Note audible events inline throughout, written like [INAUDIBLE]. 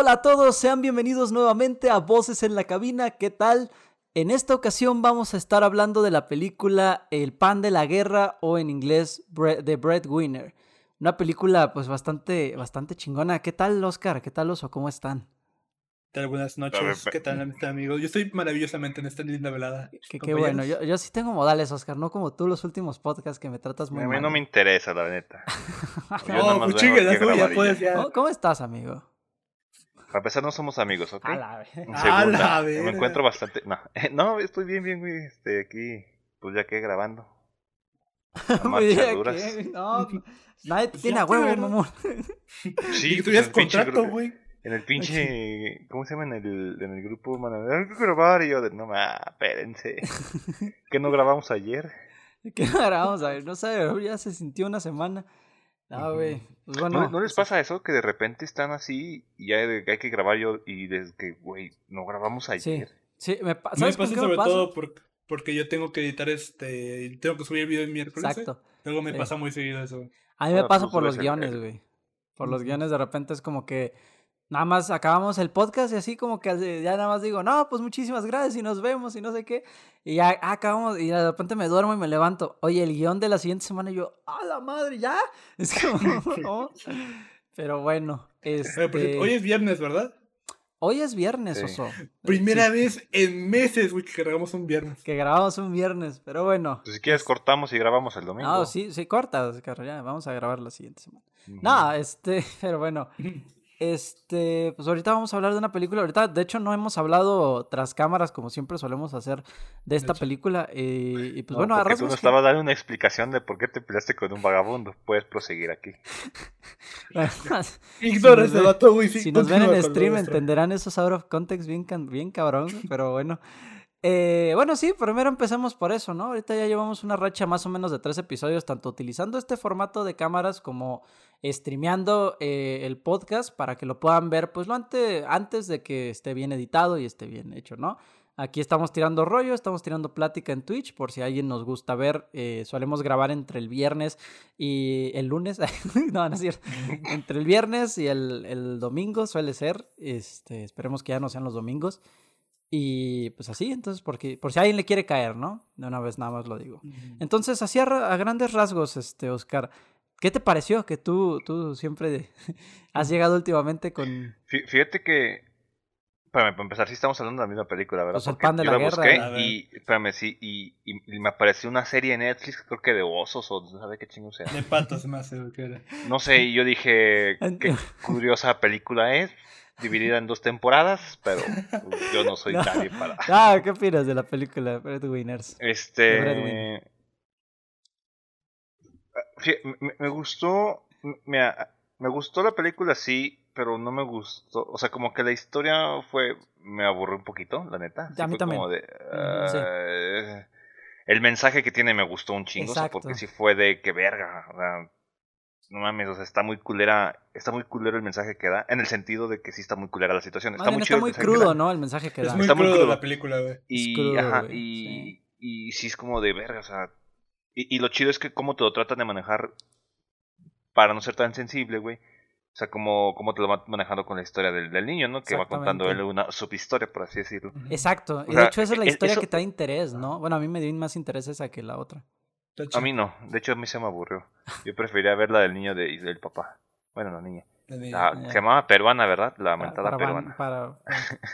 Hola a todos, sean bienvenidos nuevamente a Voces en la Cabina. ¿Qué tal? En esta ocasión vamos a estar hablando de la película El pan de la guerra o en inglés The Breadwinner. Una película pues bastante, bastante chingona. ¿Qué tal Oscar? ¿Qué tal Oso? ¿Cómo están? ¿Qué tal? Buenas noches. ¿Qué tal, amigos? Yo estoy maravillosamente en esta linda velada. Qué, bueno. Yo, yo, sí tengo modales, Oscar, no como tú los últimos podcasts que me tratas muy mal. A mí no me interesa, la neta. [LAUGHS] no, pues chingue, ya puedes ya. ¿Cómo estás, amigo? Para empezar, no somos amigos, ¿ok? A la vez. A la vez. Me encuentro bastante. No, no, estoy bien, bien, güey. Este, aquí, pues ya que grabando. [LAUGHS] Marchaduras. no, [LAUGHS] nadie Pues tiene a huevo, te- mamón. [LAUGHS] Sí, que pues, tuvieras contrato, güey. En el pinche. ¿Cómo se llama? En el, en el grupo, mano. Hay que grabar. Y yo, de, no, ma, espérense. ¿Qué no grabamos ayer? ¿Qué grabamos? A ver, no sé, ya se sintió una semana. No, güey. Pues bueno. ¿No, ¿No les pasa eso? Que de repente están así y ya hay que grabar yo. Y desde que, güey, no grabamos Sí, ayer. sí, me pa- Me ¿Sabes con pasa me sobre pasa? todo por- porque yo tengo que editar este. Tengo que subir el video el miércoles. ¿eh? Exacto. Luego me Sí. pasa muy seguido eso. A mí me pasa pues, por los guiones, el- güey. Por los guiones de repente es como que nada más acabamos el podcast y así como que ya nada más digo, no, pues muchísimas gracias y nos vemos y no sé qué. Y ya ah, acabamos y de repente me duermo y me levanto. Oye, el guion de la siguiente semana y yo, ¡a la madre, ya! [LAUGHS] Es como, [LAUGHS] ¿no? Pero bueno, este... hoy es viernes, ¿verdad? hoy es viernes, Sí. Oso. Primera Sí, vez en meses, güey, que grabamos un viernes. Que grabamos un viernes, pero bueno. Pues si quieres, cortamos y grabamos el domingo. No, sí, sí, corta, Oscar, ya, vamos a grabar la siguiente semana. Ujú. No, este, [LAUGHS] pero bueno. Este, pues ahorita vamos a hablar de una película. Ahorita, de hecho, no hemos hablado tras cámaras como siempre solemos hacer de esta película. eh, y pues No, bueno, a tú nos estabas dando una explicación de por qué te peleaste con un vagabundo. Puedes proseguir aquí. [LAUGHS] [LAUGHS] Ignora ese sí, si nos ven en stream entenderán esos out of context bien, bien cabrón, pero bueno. Eh, bueno, sí, primero empecemos por eso, ¿no? Ahorita ya llevamos una racha más o menos de tres episodios, tanto utilizando este formato de cámaras como streameando eh, el podcast para que lo puedan ver, pues lo ante- antes de que esté bien editado y esté bien hecho, ¿no? Aquí estamos tirando rollo, estamos tirando plática en Twitch, por si alguien nos gusta ver. eh, solemos grabar entre el viernes y el lunes. [LAUGHS] no, no es cierto. [LAUGHS] Entre el viernes y el, el domingo suele ser. Este, esperemos que ya no sean los domingos. Y pues así, entonces, porque, por si alguien le quiere caer, ¿no? De una vez nada más lo digo. Entonces, así a, ra- a grandes rasgos, este, Oscar, ¿qué te pareció? Que tú, tú siempre [LAUGHS] has llegado últimamente con... Fí- Fíjate que. Espérame, para empezar, sí estamos hablando de la misma película, ¿verdad? Pues el Porque pan de yo la la guerra, busqué ver. y. Espérame, sí, y, y- y me apareció una serie en Netflix, creo que de osos o no sabe qué chingo sea. De me [LAUGHS] hace, que era. No sé, y yo dije, qué curiosa película es, dividida en dos temporadas, pero yo no soy [LAUGHS] No. nadie para. Ah, ¿qué opinas de la película Breadwinners? The Este. Fí- Me, me gustó. Me, me gustó la película, sí, pero no me gustó. O sea, como que la historia fue. Me aburrió un poquito, la neta. Sí A mí fue también. como de, sí. ah, El mensaje que tiene me gustó un chingo, o sea, porque sí fue de que verga. O sea, no mames, o sea, está muy culera. Está muy culero el mensaje que da. En el sentido de que sí está muy culera la situación. Está muy, está muy crudo, da. ¿no? El mensaje que Es da. muy Está muy crudo la película, güey. Y, crudo, ajá, güey, y, sí. y sí es como de verga, o sea. Y, y lo chido es que cómo te lo tratan de manejar para no ser tan sensible, güey. O sea, como, como te lo van manejando con la historia del, del niño, ¿no? Que va contando él una subhistoria, por así decirlo. Exacto. Y O sea, de hecho esa es la e- historia eso- que trae interés, ¿no? Bueno, a mí me dio más interés esa que la otra. Está A mí no, de hecho a mí se me aburrió. Yo prefería ver la del niño de, y del papá. Bueno, la niña. La, Ya. se llamaba peruana, ¿verdad? La Para, mentada para, peruana. para-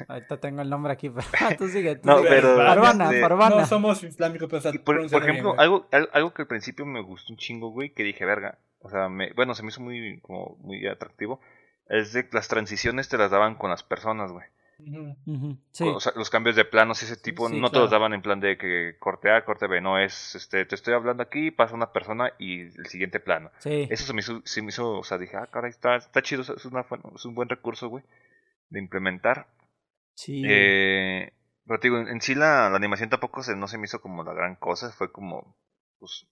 ahorita tengo el nombre aquí, pero [LAUGHS] tú sigue. tú No, sigue. pero- Peruana, este, peruana. No somos islámicos, pero Y por, por pronunciarlo bien, ejemplo, algo, al- algo que al principio me gustó un chingo, güey, que dije, verga. O sea, me, bueno, se me hizo muy, como, muy atractivo. Es de que las transiciones te las daban con las personas, güey. Ujú. Ujú, Sí. O sea, los cambios de planos y ese tipo Sí, no te los daban en plan de que corte A, corte B. No, es, este, te estoy hablando aquí, pasa una persona y el siguiente plano. sí. Eso se me hizo, se me hizo o sea, dije, ah, caray, está, está chido, es, una, buena- es un buen recurso, güey, de implementar. sí. Eh, pero te digo, en, en sí la, la animación tampoco se, no se me hizo como la gran cosa, fue como, pues,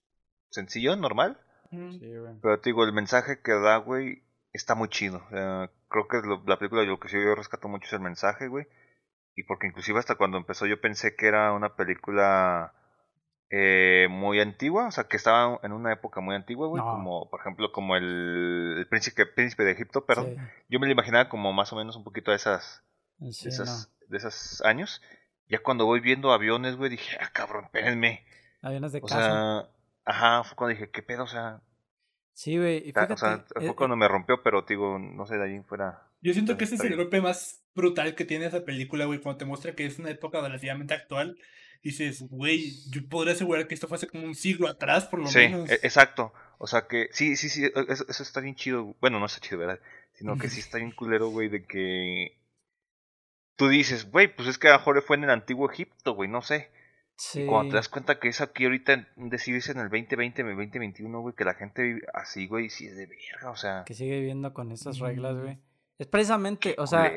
sencillo, normal. Pero te digo, el mensaje que da, güey, está muy chido. O sea, creo que lo- la película lo que sí yo rescato mucho es el mensaje, güey. Y porque inclusive hasta cuando empezó yo pensé que era una película eh, muy antigua, o sea, que estaba en una época muy antigua, güey, como por ejemplo como el, príncipe, príncipe de Egipto, pero yo me lo imaginaba como más o menos un poquito de esas, de, esas de esos años. Ya cuando voy viendo aviones, güey, dije, ah, cabrón, espérenme. Aviones de o Sea, ajá, fue cuando dije, ¿qué pedo? O sea, Sí, güey. O sea, fue eh, cuando me rompió, pero digo, no sé, de ahí fuera. Yo siento que ese es el golpe más brutal que tiene esa película, güey, cuando te muestra que es una época relativamente actual dices, güey, yo podría asegurar que esto fue hace como un siglo atrás, por lo menos. Sí, e, exacto. O sea que, sí, sí, sí, e, eso, está bien chido. Bueno, no está chido, ¿verdad? Sino que sí está bien culero, güey, de que tú dices, güey, pues es que a Jorge fue en el antiguo Egipto, güey, no sé. Sí. Y cuando te das cuenta que es aquí ahorita, decidirse en el 2020, en el 2021, güey, que la gente vive así, güey, sí es de verga, o sea. Que sigue viviendo con esas reglas, güey. Es precisamente, o sea.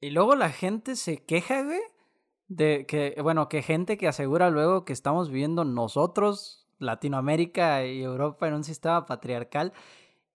Y luego la gente se queja, güey, de que, bueno, que gente que asegura luego que estamos viviendo nosotros, Latinoamérica y Europa, en un sistema patriarcal,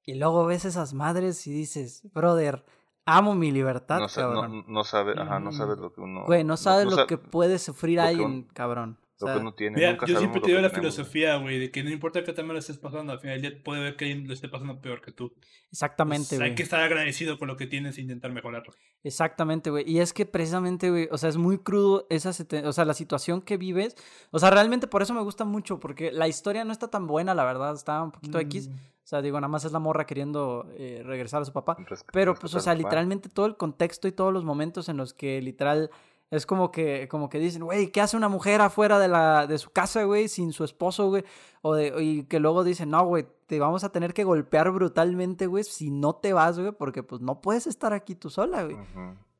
y luego ves esas madres y dices, brother, amo mi libertad, no, cabrón. No, sabe, ajá, no sabe lo que uno... Güey, no sabe lo que puede sufrir alguien, cabrón yo siempre te digo la filosofía, güey, de que no importa qué también lo estés pasando, al final del día puede ver que alguien lo esté pasando peor que tú. Exactamente, güey. hay que estar agradecido con lo que tienes e intentar mejorarlo. Exactamente, güey. Y es que precisamente, güey, o sea, es muy crudo esa, o sea, la situación que vives. O sea, realmente por eso me gusta mucho, porque la historia no está tan buena, la verdad, está un poquito X. Mm. O sea, digo, nada más es la morra queriendo eh, regresar a su papá. Pero, pues, o sea, literalmente todo el contexto y todos los momentos en los que literal es como que, como que dicen, güey, ¿qué hace una mujer afuera de, la, de su casa, güey, sin su esposo, güey? O de, y que luego dicen, no, güey, te vamos a tener que golpear brutalmente, güey, si no te vas, güey, porque pues no puedes estar aquí tú sola, güey.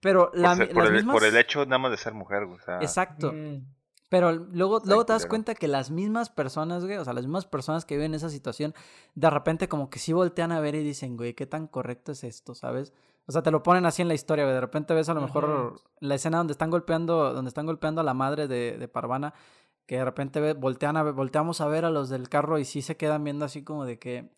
Pero la, por, el, por, el, hecho nada más de ser mujer, güey. Exacto. Mm. Pero luego, luego te das cuenta que las mismas personas, güey, o sea, las mismas personas que viven esa situación, de repente como que sí voltean a ver y dicen, güey, ¿qué tan correcto es esto, sabes? O sea, te lo ponen así en la historia, güey. De repente ves a lo mejor la escena donde están golpeando, donde están golpeando a la madre de, de Parvana, que de repente voltean a, volteamos a ver a los del carro y sí se quedan viendo así como de que,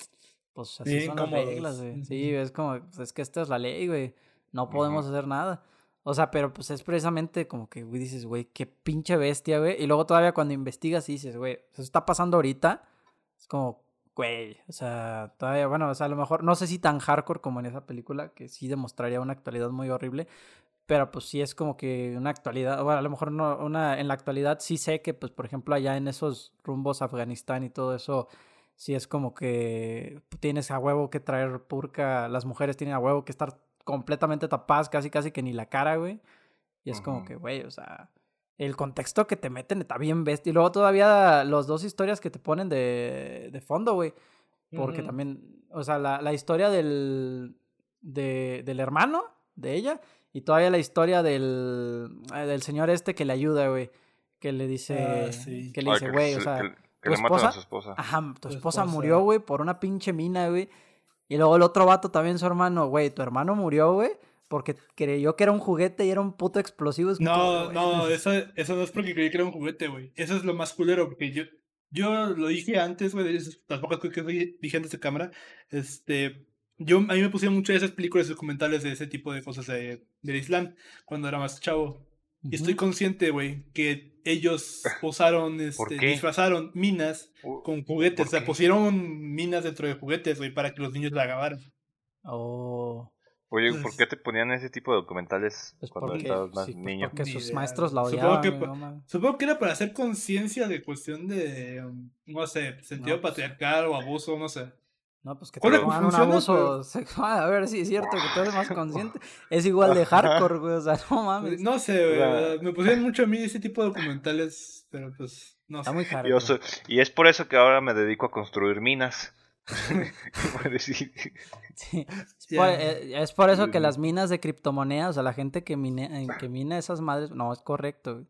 pues así son las reglas, güey. Sí, es como, pues, es que esta es la ley, güey. No podemos hacer nada. O sea, pero pues es precisamente como que, güey, dices, güey, qué pinche bestia, güey. Y luego todavía cuando investigas y dices, güey, eso está pasando ahorita. Es como, güey, o sea, todavía, bueno, o sea, a lo mejor, no sé si tan hardcore como en esa película, que sí demostraría una actualidad muy horrible, pero pues sí es como que una actualidad, bueno, a lo mejor no, una, en la actualidad sí sé que, pues, por ejemplo, allá en esos rumbos Afganistán y todo eso, sí es como que tienes a huevo que traer purca, las mujeres tienen a huevo que estar completamente tapadas, casi, casi que ni la cara, güey, y es como que, güey, o sea el contexto que te meten está bien bestia. Y luego todavía los dos historias que te ponen de, de fondo, güey. Porque también, o sea, la, la historia del, de, del hermano de ella y todavía la historia del, eh, del señor este que le ayuda, güey. Que le dice, ah, que le dice, güey, o sea, que, le esposa, a su esposa. Ajá, tu, esposa, murió, güey, por una pinche mina, güey. Y luego el otro vato también, su hermano, güey, tu hermano murió, güey porque creyó que era un juguete y era un puto explosivo. no, no, [LAUGHS] eso, eso no es porque creí que era un juguete, güey. Eso es lo más culero, porque yo, yo lo dije antes, güey, las pocas cosas que dije antes de cámara, este, yo, a mí me pusieron muchas de esas películas documentales de ese tipo de cosas de, del Islam, cuando era más chavo. Y estoy consciente, güey, que ellos [LAUGHS] usaron, este, disfrazaron minas con juguetes. O sea, pusieron minas dentro de juguetes, güey, para que los niños la acabaran. Oh. Oye, ¿por pues qué te ponían ese tipo de documentales pues cuando estabas más pues niño? Porque sus maestros la odiaban. Supongo que, era para hacer conciencia de cuestión de, no sé, sentido patriarcal o abuso, no sé. No, pues que te pongan un abuso sexual. A ver si es cierto que tú eres más consciente. [LAUGHS] Es igual de hardcore, güey. O sea, no [LAUGHS] mames. No sé, güey. Me pusieron mucho a mí ese tipo de documentales, pero pues no Está muy hardcore. y es por eso que ahora me dedico a construir minas. [LAUGHS] sí. Eh, es, por, eso que las minas de criptomonedas, o sea, la gente que, mine, que mina esas madres, no, es correcto. O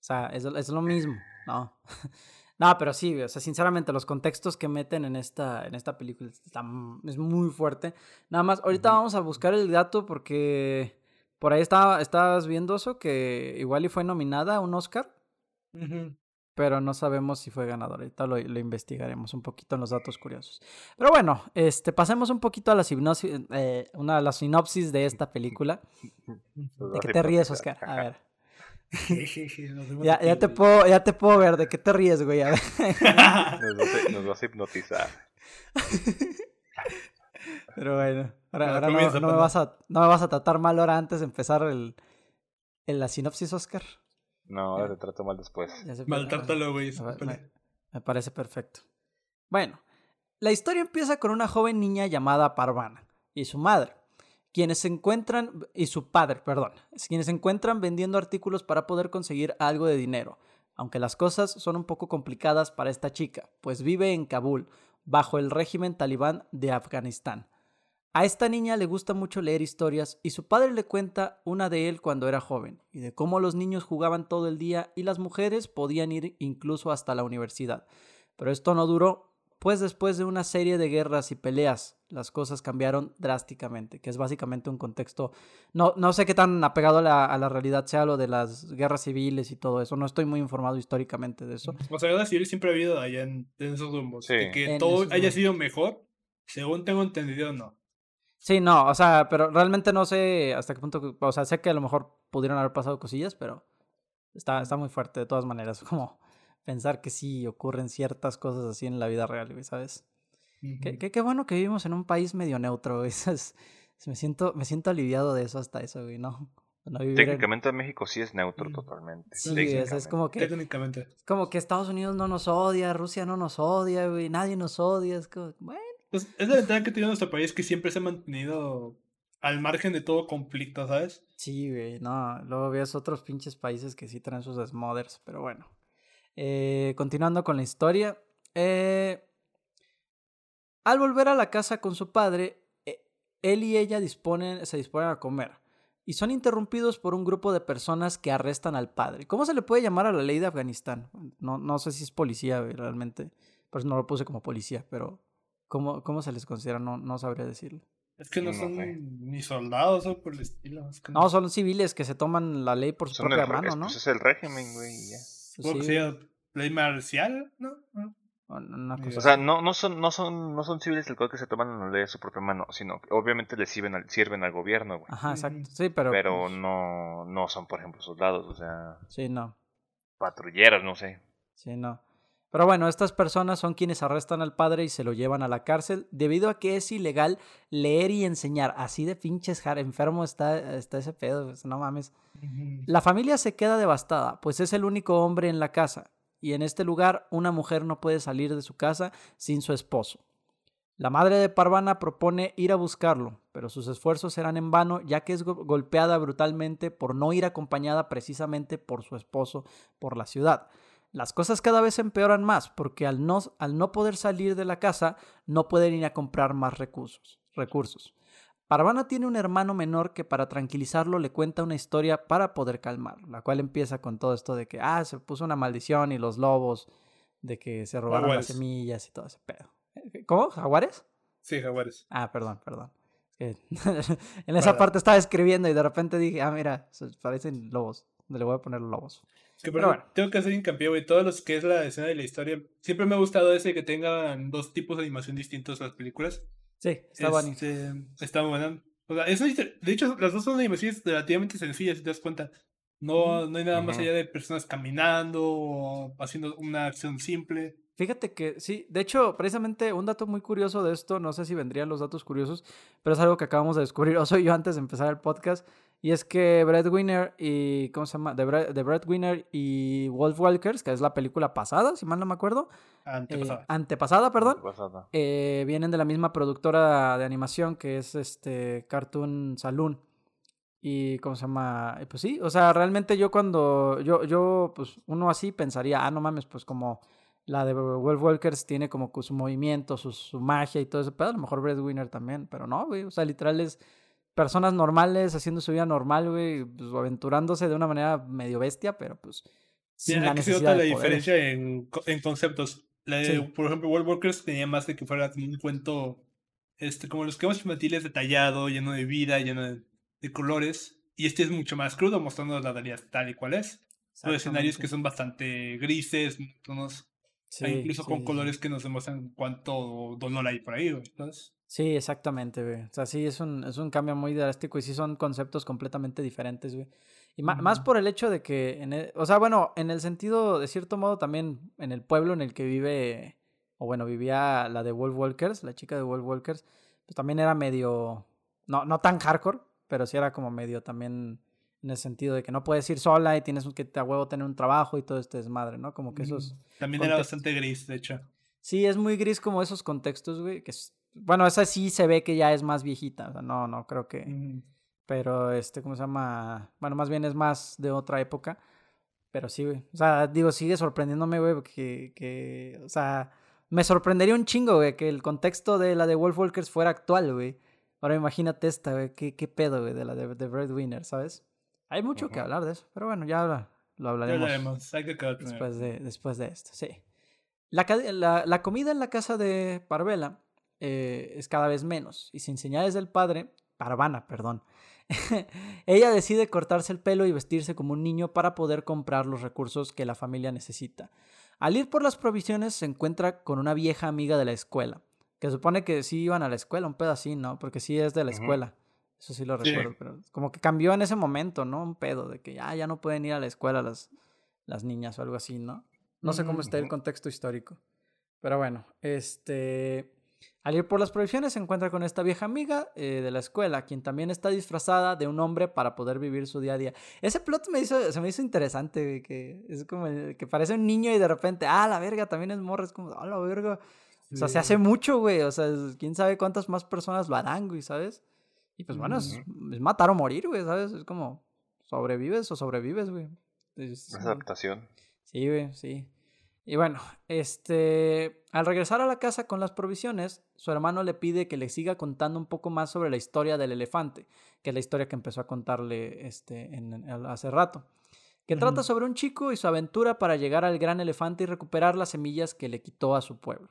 sea, es, es lo mismo, no. [LAUGHS] No, pero sí, o sea, sinceramente, los contextos que meten en esta, en esta película es muy fuerte. Nada más, ahorita vamos a buscar el dato porque por ahí estaba, estabas viendo eso, que igual y fue nominada a un Oscar pero no sabemos si fue ganador. Ahorita lo, lo, investigaremos un poquito en los datos curiosos. Pero bueno, este, pasemos un poquito a la sinopsis, eh, una de las sinopsis de esta película. ¿De qué te ríes, Oscar? A ver. [LAUGHS] ya, ya, te puedo, ya te puedo ver, ¿de qué te ríes, güey? A ver. [LAUGHS] Nos, vas a, nos vas a hipnotizar. [LAUGHS] Pero bueno, ahora, ahora no, no, me vas a, no me vas a tratar mal ahora antes de empezar el, el la sinopsis, Oscar. No, ahora te trato mal después. Maltrátalo, güey. Me, me parece perfecto. Bueno, la historia empieza con una joven niña llamada Parvana y su madre, quienes se encuentran, y su padre, perdón, quienes se encuentran vendiendo artículos para poder conseguir algo de dinero, aunque las cosas son un poco complicadas para esta chica, pues vive en Kabul, bajo el régimen talibán de Afganistán. A esta niña le gusta mucho leer historias y su padre le cuenta una de él cuando era joven y de cómo los niños jugaban todo el día y las mujeres podían ir incluso hasta la universidad. Pero esto no duró, pues después de una serie de guerras y peleas, las cosas cambiaron drásticamente, que es básicamente un contexto, no, no sé qué tan apegado a la, a la realidad sea lo de las guerras civiles y todo eso, no estoy muy informado históricamente de eso. O sea, guerras civiles siempre ha habido allá en, esos rumbos, que todo haya sido mejor, según tengo entendido, no. Sí, no, o sea, pero realmente no sé hasta qué punto, o sea, sé que a lo mejor pudieron haber pasado cosillas, pero está, está muy fuerte de todas maneras, [LAUGHS] como pensar que sí ocurren ciertas cosas así en la vida real, ¿sabes? qué, qué, bueno que vivimos en un país medio neutro, [LAUGHS] Es, me, siento, me siento aliviado de eso hasta eso, güey, ¿no? Técnicamente México sí es neutro totalmente. Sí, es, como que. Técnicamente. Es como que Estados Unidos no nos odia, Rusia no nos odia, güey, nadie nos odia. Es como, bueno. Pues es la ventaja que tiene nuestro país que siempre se ha mantenido al margen de todo conflicto, ¿sabes? Sí, güey, no. Luego ves otros pinches países que sí traen sus desmoders, pero bueno. Eh, continuando con la historia. Eh, al volver a la casa con su padre, eh, él y ella disponen, se disponen a comer y son interrumpidos por un grupo de personas que arrestan al padre. ¿Cómo se le puede llamar a la ley de Afganistán? No, no sé si es policía realmente, pues no lo puse como policía, pero ¿Cómo, cómo se les considera? No, no sabría decirlo. Es que no, son ni soldados o por el estilo. no, son civiles que se toman la ley por su propia mano, ¿no? Pues es el régimen, güey. Pues sí. ley marcial, ¿no? O sea, no, no, son, no, son, no son civiles el cual que se toman la ley de su propia mano, sino que obviamente le sirven al, sirven al gobierno, güey. Ajá, exacto. Sí, pero. Pero pues no, no son, por ejemplo, soldados, o sea. Sí, no. Patrulleros, no sé. Sí, no. Pero bueno, estas personas son quienes arrestan al padre y se lo llevan a la cárcel debido a que es ilegal leer y enseñar. Así de pinches enfermo está, está ese pedo, no mames. La familia se queda devastada, pues es el único hombre en la casa y en este lugar una mujer no puede salir de su casa sin su esposo. La madre de Parvana propone ir a buscarlo, pero sus esfuerzos serán en vano ya que es golpeada brutalmente por no ir acompañada precisamente por su esposo por la ciudad. Las cosas cada vez empeoran más porque al no, al no poder salir de la casa no pueden ir a comprar más recursos. recursos. Parvana tiene un hermano menor que para tranquilizarlo le cuenta una historia para poder calmarlo, la cual empieza con todo esto de que, ah, se puso una maldición y los lobos, de que se robaron las semillas y todo ese pedo. ¿Cómo? ¿Jaguares? Sí, jaguares. Ah, perdón, perdón. [LAUGHS] en esa parte estaba escribiendo y de repente dije, ah, mira, parecen lobos. Le voy a poner lobos. Que, pero bueno. tengo que hacer hincapié, güey. Todos los que es la escena de la historia. Siempre me ha gustado ese que tengan dos tipos de animación distintos las películas. Sí, está bueno. Este, está bueno. O sea, eso, de hecho, las dos son animaciones relativamente sencillas, si te das cuenta. No, no hay nada más allá de personas caminando o haciendo una acción simple. Fíjate que sí, de hecho, precisamente un dato muy curioso de esto, no sé si vendrían los datos curiosos, pero es algo que acabamos de descubrir, [LAUGHS] o soy yo antes de empezar el podcast, y es que Breadwinner y, ¿cómo se llama? The, Breadwinner y Wolf Walkers, que es la película pasada, si mal no me acuerdo. Antepasada. Eh, antepasada, perdón. Eh, vienen de la misma productora de animación que es este Cartoon Saloon. Y, ¿cómo se llama? Pues sí, o sea, realmente yo cuando, yo, yo, pues uno así pensaría, ah, no mames, pues como la de Wolf Walkers tiene como su movimiento, su, su magia y todo eso, pero a lo mejor Breadwinner también, pero no, güey, o sea, literal es personas normales haciendo su vida normal, güey, pues aventurándose de una manera medio bestia, pero pues la necesidad la diferencia en, en conceptos. Por ejemplo, Wolf Walkers tenía más de que fuera un cuento, este, como los esquemas infantiles detallado, lleno de vida, lleno de, de colores, y este es mucho más crudo, mostrando la realidad tal y cual es. Los escenarios que son bastante grises, tonos Sí, incluso con colores que nos demuestran cuánto dolor hay por ahí, güey. Sí, exactamente, güey. O sea, sí, es un, es un cambio muy drástico y sí son conceptos completamente diferentes, güey. Y más por el hecho de que, en e, o sea, bueno, en el sentido, de cierto modo, también en el pueblo en el que vive, o bueno, vivía la de Wolf Walkers, la chica de Wolf Walkers, pues también era medio, no, no tan hardcore, pero sí era como medio también en el sentido de que no puedes ir sola y tienes que a huevo tener un trabajo y todo este desmadre, ¿no? Como que esos... También era bastante gris, de hecho. Sí, es muy gris como esos contextos, güey, que bueno, esa sí se ve que ya es más viejita, o sea, no, no creo que... Pero, este, ¿cómo se llama? Bueno, más bien es más de otra época. Pero sí, güey. O sea, digo, sigue sorprendiéndome, güey, que, que, o sea, me sorprendería un chingo, güey, que el contexto de la de Wolf Walkers fuera actual, güey. Ahora imagínate esta, güey, qué, qué pedo, güey, de la de, de Breadwinner, ¿sabes? Hay mucho que hablar de eso, pero bueno, ya lo hablaremos. Hay que después de, después de esto, sí. La, la, la comida en la casa de Parvela eh, es cada vez menos, y sin señales del padre, Parvana, perdón, [LAUGHS] ella decide cortarse el pelo y vestirse como un niño para poder comprar los recursos que la familia necesita. Al ir por las provisiones se encuentra con una vieja amiga de la escuela, que supone que sí iban a la escuela, un pedo así, ¿no? Porque sí es de la escuela. Eso sí lo recuerdo, pero como que cambió en ese momento, ¿no? Un pedo de que ya, ya no pueden ir a la escuela las, las niñas o algo así, ¿no? No sé cómo está el contexto histórico. Pero bueno, este... Al ir por las provisiones se encuentra con esta vieja amiga eh, de la escuela, quien también está disfrazada de un hombre para poder vivir su día a día. Ese plot me hizo, se me hizo interesante, que es como que parece un niño y de repente, ah, la verga, también es morra, es como, ah, la verga. O sea, se hace mucho, güey, o sea, quién sabe cuántas más personas lo harán, güey, ¿sabes? Y pues bueno, es, matar o morir, güey, ¿sabes? Es como, sobrevives o sobrevives, güey. Es, adaptación. Sí, güey, sí. Y bueno, este, al regresar a la casa con las provisiones, su hermano le pide que le siga contando un poco más sobre la historia del elefante, que es la historia que empezó a contarle este, en, hace rato, que trata sobre un chico y su aventura para llegar al gran elefante y recuperar las semillas que le quitó a su pueblo.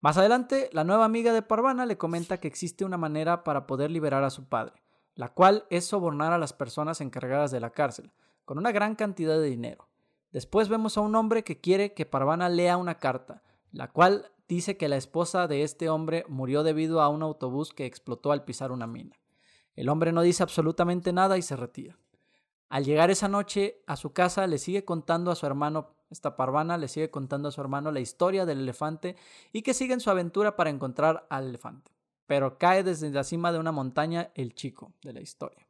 Más adelante, la nueva amiga de Parvana le comenta que existe una manera para poder liberar a su padre, la cual es sobornar a las personas encargadas de la cárcel, con una gran cantidad de dinero. Después vemos a un hombre que quiere que Parvana lea una carta, la cual dice que la esposa de este hombre murió debido a un autobús que explotó al pisar una mina. El hombre no dice absolutamente nada y se retira. Al llegar esa noche a su casa le sigue contando a su hermano, esta Parvana le sigue contando a su hermano la historia del elefante y que sigue en su aventura para encontrar al elefante. Pero cae desde la cima de una montaña el chico de la historia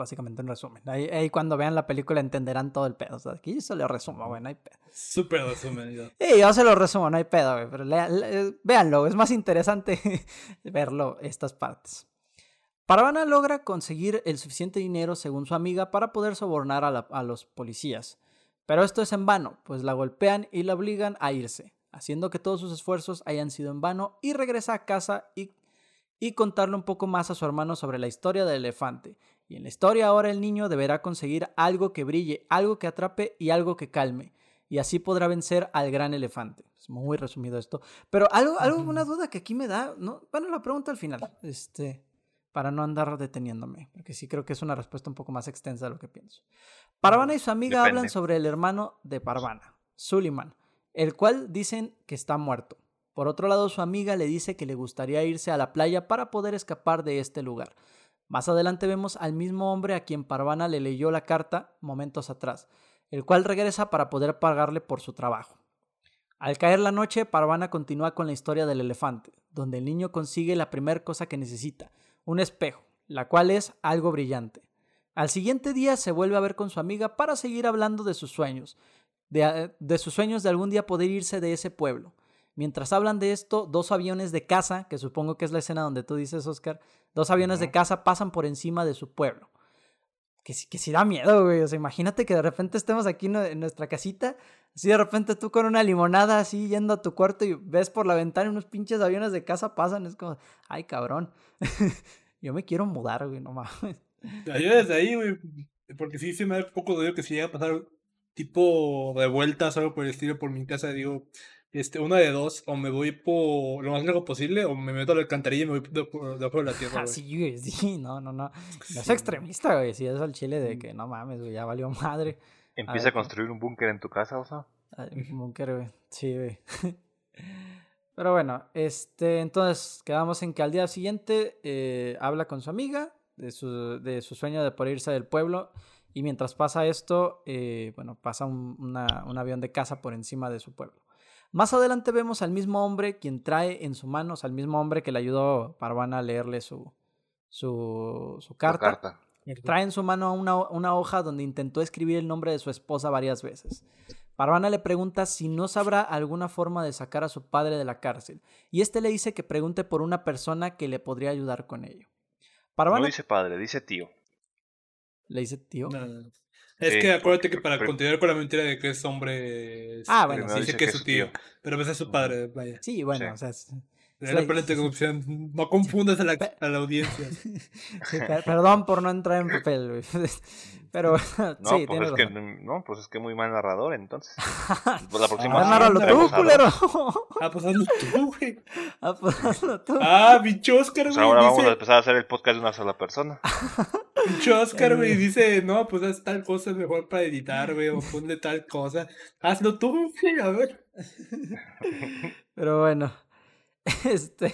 básicamente un resumen. Ahí, cuando vean la película entenderán todo el pedo. O sea, aquí yo se lo resumo, güey, no hay pedo. Súper resumen. [LAUGHS] Sí, yo se lo resumo, no hay pedo, güey. Pero véanlo, es más interesante [LAUGHS] verlo, estas partes. Parvana logra conseguir el suficiente dinero, según su amiga, para poder sobornar a, a los policías. Pero esto es en vano, pues la golpean y la obligan a irse, haciendo que todos sus esfuerzos hayan sido en vano y regresa a casa y y contarle un poco más a su hermano sobre la historia del elefante. Y en la historia ahora el niño deberá conseguir algo que brille, algo que atrape y algo que calme. Y así podrá vencer al gran elefante. Es muy resumido esto. Pero algo, algo una duda que aquí me da, ¿no? Bueno, la pregunta al final, este, para no andar deteniéndome, porque sí creo que es una respuesta un poco más extensa de lo que pienso. Parvana y su amiga hablan sobre el hermano de Parvana, Suliman, el cual dicen que está muerto. Por otro lado, su amiga le dice que le gustaría irse a la playa para poder escapar de este lugar. Más adelante vemos al mismo hombre a quien Parvana le leyó la carta momentos atrás, el cual regresa para poder pagarle por su trabajo. Al caer la noche, Parvana continúa con la historia del elefante, donde el niño consigue la primera cosa que necesita, un espejo, la cual es algo brillante. Al siguiente día se vuelve a ver con su amiga para seguir hablando de sus sueños, de, de sus sueños de algún día poder irse de ese pueblo. Mientras hablan de esto, dos aviones de caza, que supongo que es la escena donde tú dices, Oscar, dos aviones de caza pasan por encima de su pueblo. Que, que sí da miedo, güey. O sea, imagínate que de repente estemos aquí en nuestra casita, así de repente tú con una limonada así yendo a tu cuarto y ves por la ventana unos pinches aviones de caza pasan. Es como, ay, cabrón. [LAUGHS] Yo me quiero mudar, güey, no mames. Yo desde ahí, güey, porque sí se me da poco de que si llega a pasar tipo de vueltas o algo por el estilo por mi casa, digo, este, una de dos, o me voy por lo más lejos posible, o me meto a la alcantarilla y me voy debajo de la tierra. Ah, sí, güey, [LAUGHS] sí, no, no, no. No es extremista, güey, si es al chile de que no mames, güey, ya valió madre. Empieza a, construir un búnker en tu casa, o sea. búnker, güey. Sí, güey. [LAUGHS] Pero bueno, este, entonces quedamos en que al día siguiente eh, habla con su amiga de su, de su sueño de por irse del pueblo y mientras pasa esto, eh, bueno, pasa un, una, un avión de caza por encima de su pueblo. Más adelante vemos al mismo hombre quien trae en su mano, o sea, al mismo hombre que le ayudó Parvana a leerle su, su, su carta. carta. Trae en su mano una, una hoja donde intentó escribir el nombre de su esposa varias veces. Parvana le pregunta si no sabrá alguna forma de sacar a su padre de la cárcel, y este le dice que pregunte por una persona que le podría ayudar con ello. Parvana No dice padre, dice tío. le dice tío. No, no, no. Es Sí, que acuérdate que para pero- continuar con la mentira de que es hombre. Ah, bueno, Primero dice que es su tío. Pero pues es su padre, vaya. Sí, bueno, Sí. o sea, la corrupción. No confundas a la, a la audiencia. [LAUGHS] sí, perdón por no entrar en papel, güey. [LAUGHS] Pero No, [LAUGHS] sí, pues que no, pues es que muy mal narrador, entonces. Pues la próxima Ah, sí, Nárralo tú, culero. Ah, pues hazlo tú, güey. Ah, pues hazlo tú. Ah, pinche Oscar, Pues güey. ahora vamos a empezar a hacer el podcast de una sola persona. pinche Oscar, güey. Eh. Dice, no, pues haz tal cosa mejor para editar, güey. O ponle tal cosa. Hazlo tú, güey. A ver. Pero bueno, [LAUGHS] este,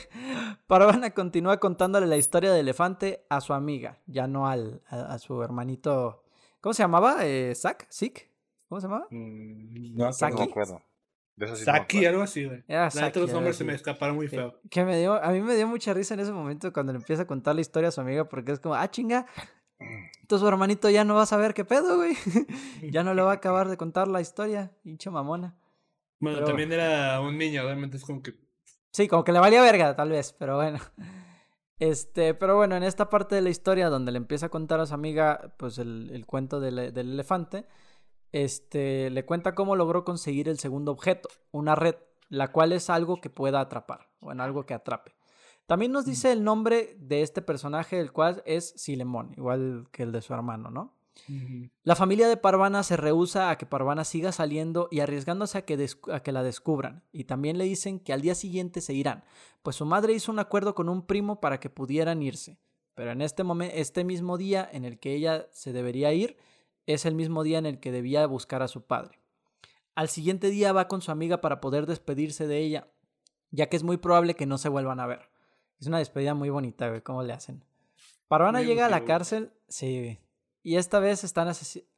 Parvana continúa contándole la historia del elefante a su amiga, ya no al, a, a su hermanito. ¿Cómo se llamaba? Eh, ¿Zack? ¿Sick? ¿Cómo se llamaba? Mm, No, Saki. No me acuerdo. De eso sí no Saki, acuerdo. algo así, güey. Era Saki, los nombres se me escaparon muy Que, feo. que me dio, a mí me dio mucha risa en ese momento cuando le empieza a contar la historia a su amiga porque es como, ah, chinga, entonces su hermanito ya no va a saber qué pedo, güey. [LAUGHS] ya no le va a acabar de contar la historia, hincha mamona. Bueno, pero- también era un niño, realmente es como que. Sí, como que le valía verga, tal vez, pero bueno. Este, pero bueno, en esta parte de la historia donde le empieza a contar a su amiga, pues el, el cuento del, del elefante, este, le cuenta cómo logró conseguir el segundo objeto, una red, la cual es algo que pueda atrapar, bueno, algo que atrape. También nos dice el nombre de este personaje, el cual es Silemón, igual que el de su hermano, ¿no? La familia de Parvana se rehúsa a que Parvana siga saliendo y arriesgándose a que, a que la descubran. Y también le dicen que al día siguiente se irán, pues su madre hizo un acuerdo con un primo para que pudieran irse. Pero en este, este mismo día en el que ella se debería ir, es el mismo día en el que debía buscar a su padre. Al siguiente día va con su amiga para poder despedirse de ella, ya que es muy probable que no se vuelvan a ver. Es una despedida muy bonita, güey, cómo le hacen. Parvana llega a la cárcel, sí. Y esta vez están asesinando.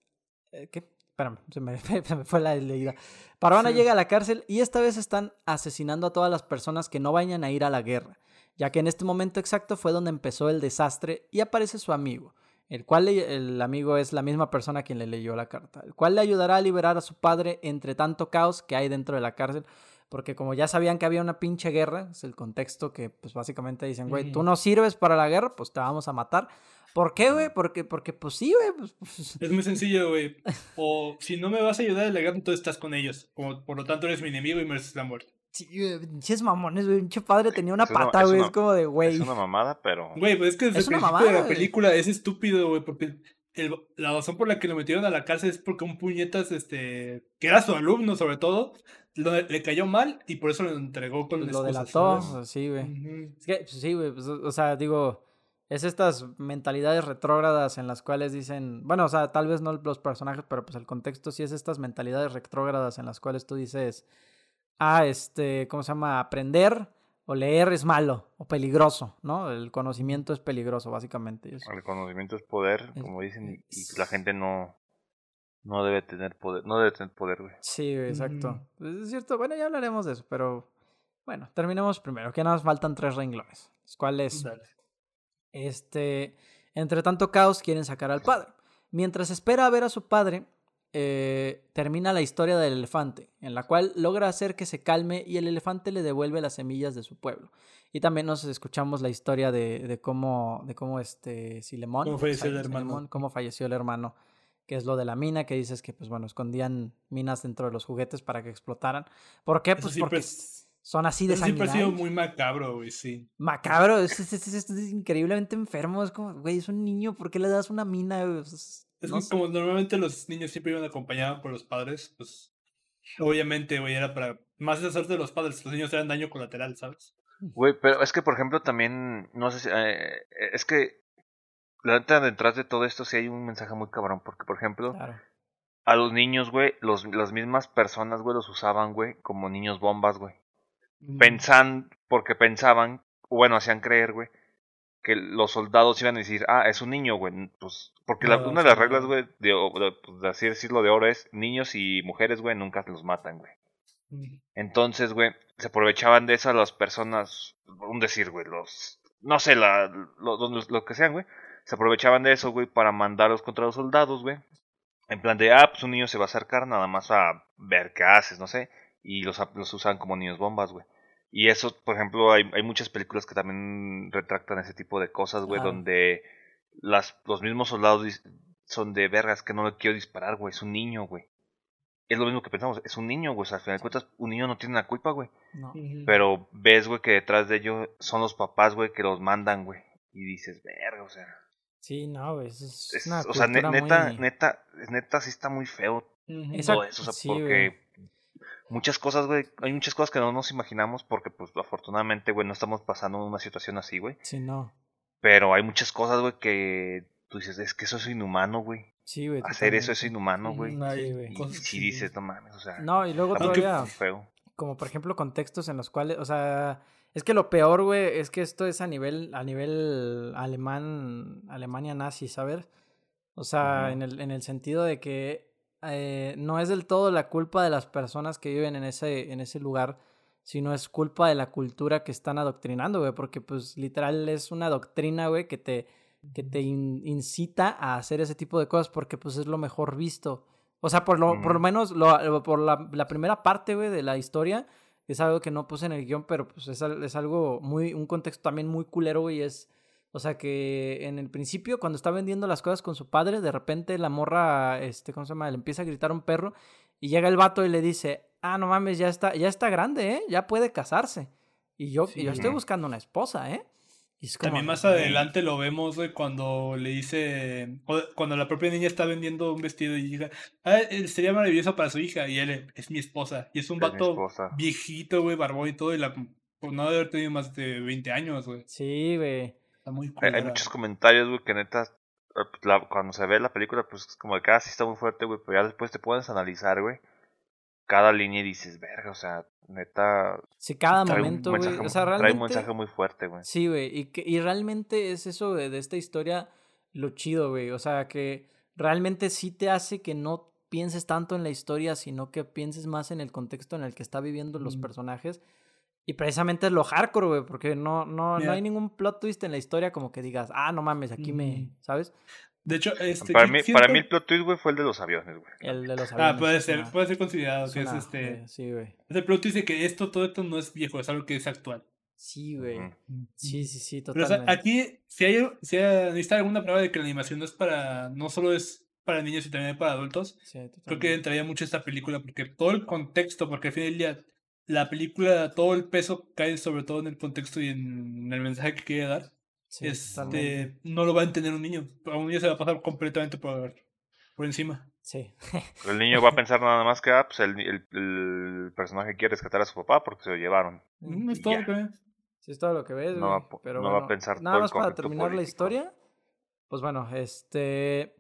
¿Qué? Espérame, se me, [LAUGHS] se me fue la leída. Parvana Sí. llega a la cárcel y esta vez están asesinando a todas las personas que no vayan a ir a la guerra, ya que en este momento exacto fue donde empezó el desastre y aparece su amigo, el cual el amigo es la misma persona quien le leyó la carta, el cual le ayudará a liberar a su padre entre tanto caos que hay dentro de la cárcel. Porque como ya sabían que había una pinche guerra, es el contexto que pues básicamente dicen, güey, tú no sirves para la guerra, pues te vamos a matar. ¿Por qué, güey? Porque, porque pues sí, güey. pues, pues, Es muy sencillo, güey. O si no me vas a ayudar a delegar, entonces estás con ellos. Como, por lo tanto, eres mi enemigo y mereces la muerte. Sí, güey, pinches mamones, güey. Pinche padre tenía una Es pata, güey. Es como de, güey. Es una mamada, pero. Güey, pues es que desde Es el una principio mamada, de la película es estúpido, güey, porque el- la razón por la que lo metieron a la cárcel es porque un puñetas, este, que era su alumno sobre todo, lo- le cayó mal y por eso lo entregó con Lo excusas, delató, ¿sabes? sí, güey. Ujú. Es que, pues, sí, güey. pues, o sea, digo, es estas mentalidades retrógradas en las cuales dicen, bueno, o sea, tal vez no los personajes, pero pues el contexto sí es estas mentalidades retrógradas en las cuales tú dices, ah, este, ¿cómo se llama? Aprender o leer es malo o peligroso, ¿no? El conocimiento es peligroso, básicamente. El conocimiento es poder, Es- como dicen, y, la gente no. No debe tener poder. No debe tener poder, güey. Sí, exacto. Pues, Es cierto, bueno, ya hablaremos de eso, pero bueno, terminemos primero, que nos faltan tres renglones, los cuales, Dale. Este, entre tanto caos, quieren sacar al padre. Mientras espera a ver a su padre, eh, termina la historia del elefante, en la cual logra hacer que se calme y el elefante le devuelve las semillas de su pueblo. Y también nos escuchamos la historia de, de cómo, de cómo este Silemón, Cómo falleció el hermano. Silemón, cómo falleció el hermano, que es lo de la mina, que dices que, pues bueno, escondían minas dentro de los juguetes para que explotaran. ¿Por qué? Pues porque es- son así de siempre ha sido muy macabro, güey, sí. Macabro, es, es- es- es- es increíblemente enfermo. Es como, güey, es un niño, ¿por qué le das una mina? güey? Es- Es no que sé. como normalmente los niños siempre iban acompañados por los padres, pues obviamente, güey, era para más de suerte de los padres, los niños eran daño colateral, ¿sabes? Güey, pero es que, por ejemplo, también. No sé si. eh, es que. La neta, detrás de todo esto sí hay un mensaje muy cabrón. Porque, por ejemplo, Claro. a los niños, güey, los, las mismas personas, güey, los usaban, güey, como niños bombas, güey. Pensan, porque pensaban, o bueno, hacían creer, güey, que los soldados iban a decir, ah, es un niño, güey. Pues, porque la- No, una de las reglas, güey, de, de- pues, de así decirlo de oro es niños y mujeres, güey, nunca los matan, güey. Entonces, güey, se aprovechaban de eso las personas, un decir, güey, los, no sé, la, lo, lo- lo que sean, güey, se aprovechaban de eso, güey, para mandarlos contra los soldados, güey. En plan de, ah, pues un niño se va a acercar nada más a ver qué haces, no sé, y los, los usan como niños bombas, güey. Y eso, por ejemplo, hay, hay muchas películas que también retractan ese tipo de cosas, güey, donde las, los mismos soldados son de vergas que no le quiero disparar, güey, es un niño, güey. Es lo mismo que pensamos, es un niño, güey, o sea, al final de cuentas, un niño no tiene la culpa, güey. No. Pero ves, güey, que detrás de ellos son los papás, güey, que los mandan, güey. Y dices, verga, o sea. Sí, no, güey. Es, es una o sea, ne- neta, muy- neta, neta, sí está muy feo todo eso, o sea, sí, porque muchas cosas, güey, hay muchas cosas que no nos imaginamos porque, pues, afortunadamente, güey, no estamos pasando una situación así, güey. Sí, no. Pero hay muchas cosas, güey, que tú dices, es que eso es inhumano, güey. Sí, güey. Hacer eso es inhumano, güey. No Sí, güey. Y si dices, no mames, o sea, No, y luego todavía, feo. como por ejemplo, contextos en los cuales, o sea, es que lo peor, güey, es que esto es a nivel, a nivel alemán, Alemania nazi, ¿sabes? O sea, en el, en el sentido de que eh, no es del todo la culpa de las personas que viven en ese, en ese lugar, sino es culpa de la cultura que están adoctrinando, güey, porque pues literal es una doctrina, güey, que te, que te in- incita a hacer ese tipo de cosas porque pues es lo mejor visto. O sea, por lo, por lo menos lo, por la, la primera parte, güey, de la historia, es algo que no puse en el guion, pero pues es, es algo muy, un contexto también muy culero, güey, es... O sea que en el principio, cuando está vendiendo las cosas con su padre, de repente la morra, este, ¿cómo se llama? Le empieza a gritar a un perro y llega el vato y le dice, ah, no mames, ya está, ya está grande, ¿eh? Ya puede casarse. Y yo, y yo estoy buscando una esposa, ¿eh? Y es como, También más adelante lo vemos, güey, cuando le dice, cuando la propia niña está vendiendo un vestido y diga, ah, eh, sería maravilloso para su hija, y él es mi esposa, y es un Es vato viejito, güey, barbón y todo, y la, por no haber tenido más de 20 años, güey, Sí, güey. Está muy Hay, muchos comentarios, güey, que neta, eh, la- cuando se ve la película, pues es como de que, ah, sí está muy fuerte, güey, pero ya después te puedes analizar, güey, cada línea y dices, verga, o sea, neta, Sí, cada momento, güey. O sea, trae un realmente... mensaje muy fuerte, güey. Sí, güey. Y, que- y realmente es eso de, de esta historia lo chido, güey. O sea, que realmente sí te hace que no pienses tanto en la historia, sino que pienses más en el contexto en el que está viviendo los personajes. Y precisamente es lo hardcore, güey, porque no, no, no hay ningún plot twist en la historia como que digas, ah, no mames, aquí me. ¿sabes? De hecho, este, Para mí, siento- para mí el plot twist, güey, fue el de los aviones, güey. El de los Ah, aviones. puede es ser, una- puede ser considerado es que es este, Sí, güey. es el plot twist de que esto, todo esto no es viejo, es algo que es actual. Sí, güey. Sí, sí, sí, Pero, o sea, totalmente. aquí, si hay, si hay, necesita alguna prueba de que la animación no es para, no solo es para niños, sino también para adultos, Sí, creo que entraría mucho esta película, porque todo el contexto, porque al fin del día, la película, todo el peso cae sobre todo en el contexto y en el mensaje que quiere dar. Sí, este, no lo va a entender un niño. A un niño se va a pasar completamente por, por encima. Sí. [LAUGHS] El niño va a pensar nada más que, ah, pues el, el, el personaje quiere rescatar a su papá porque se lo llevaron. Mm, Es todo ya. lo que ve. Sí, es todo lo que ves, No va pero no va a bueno, pensar nada todo el más para terminar la historia. Pues bueno, este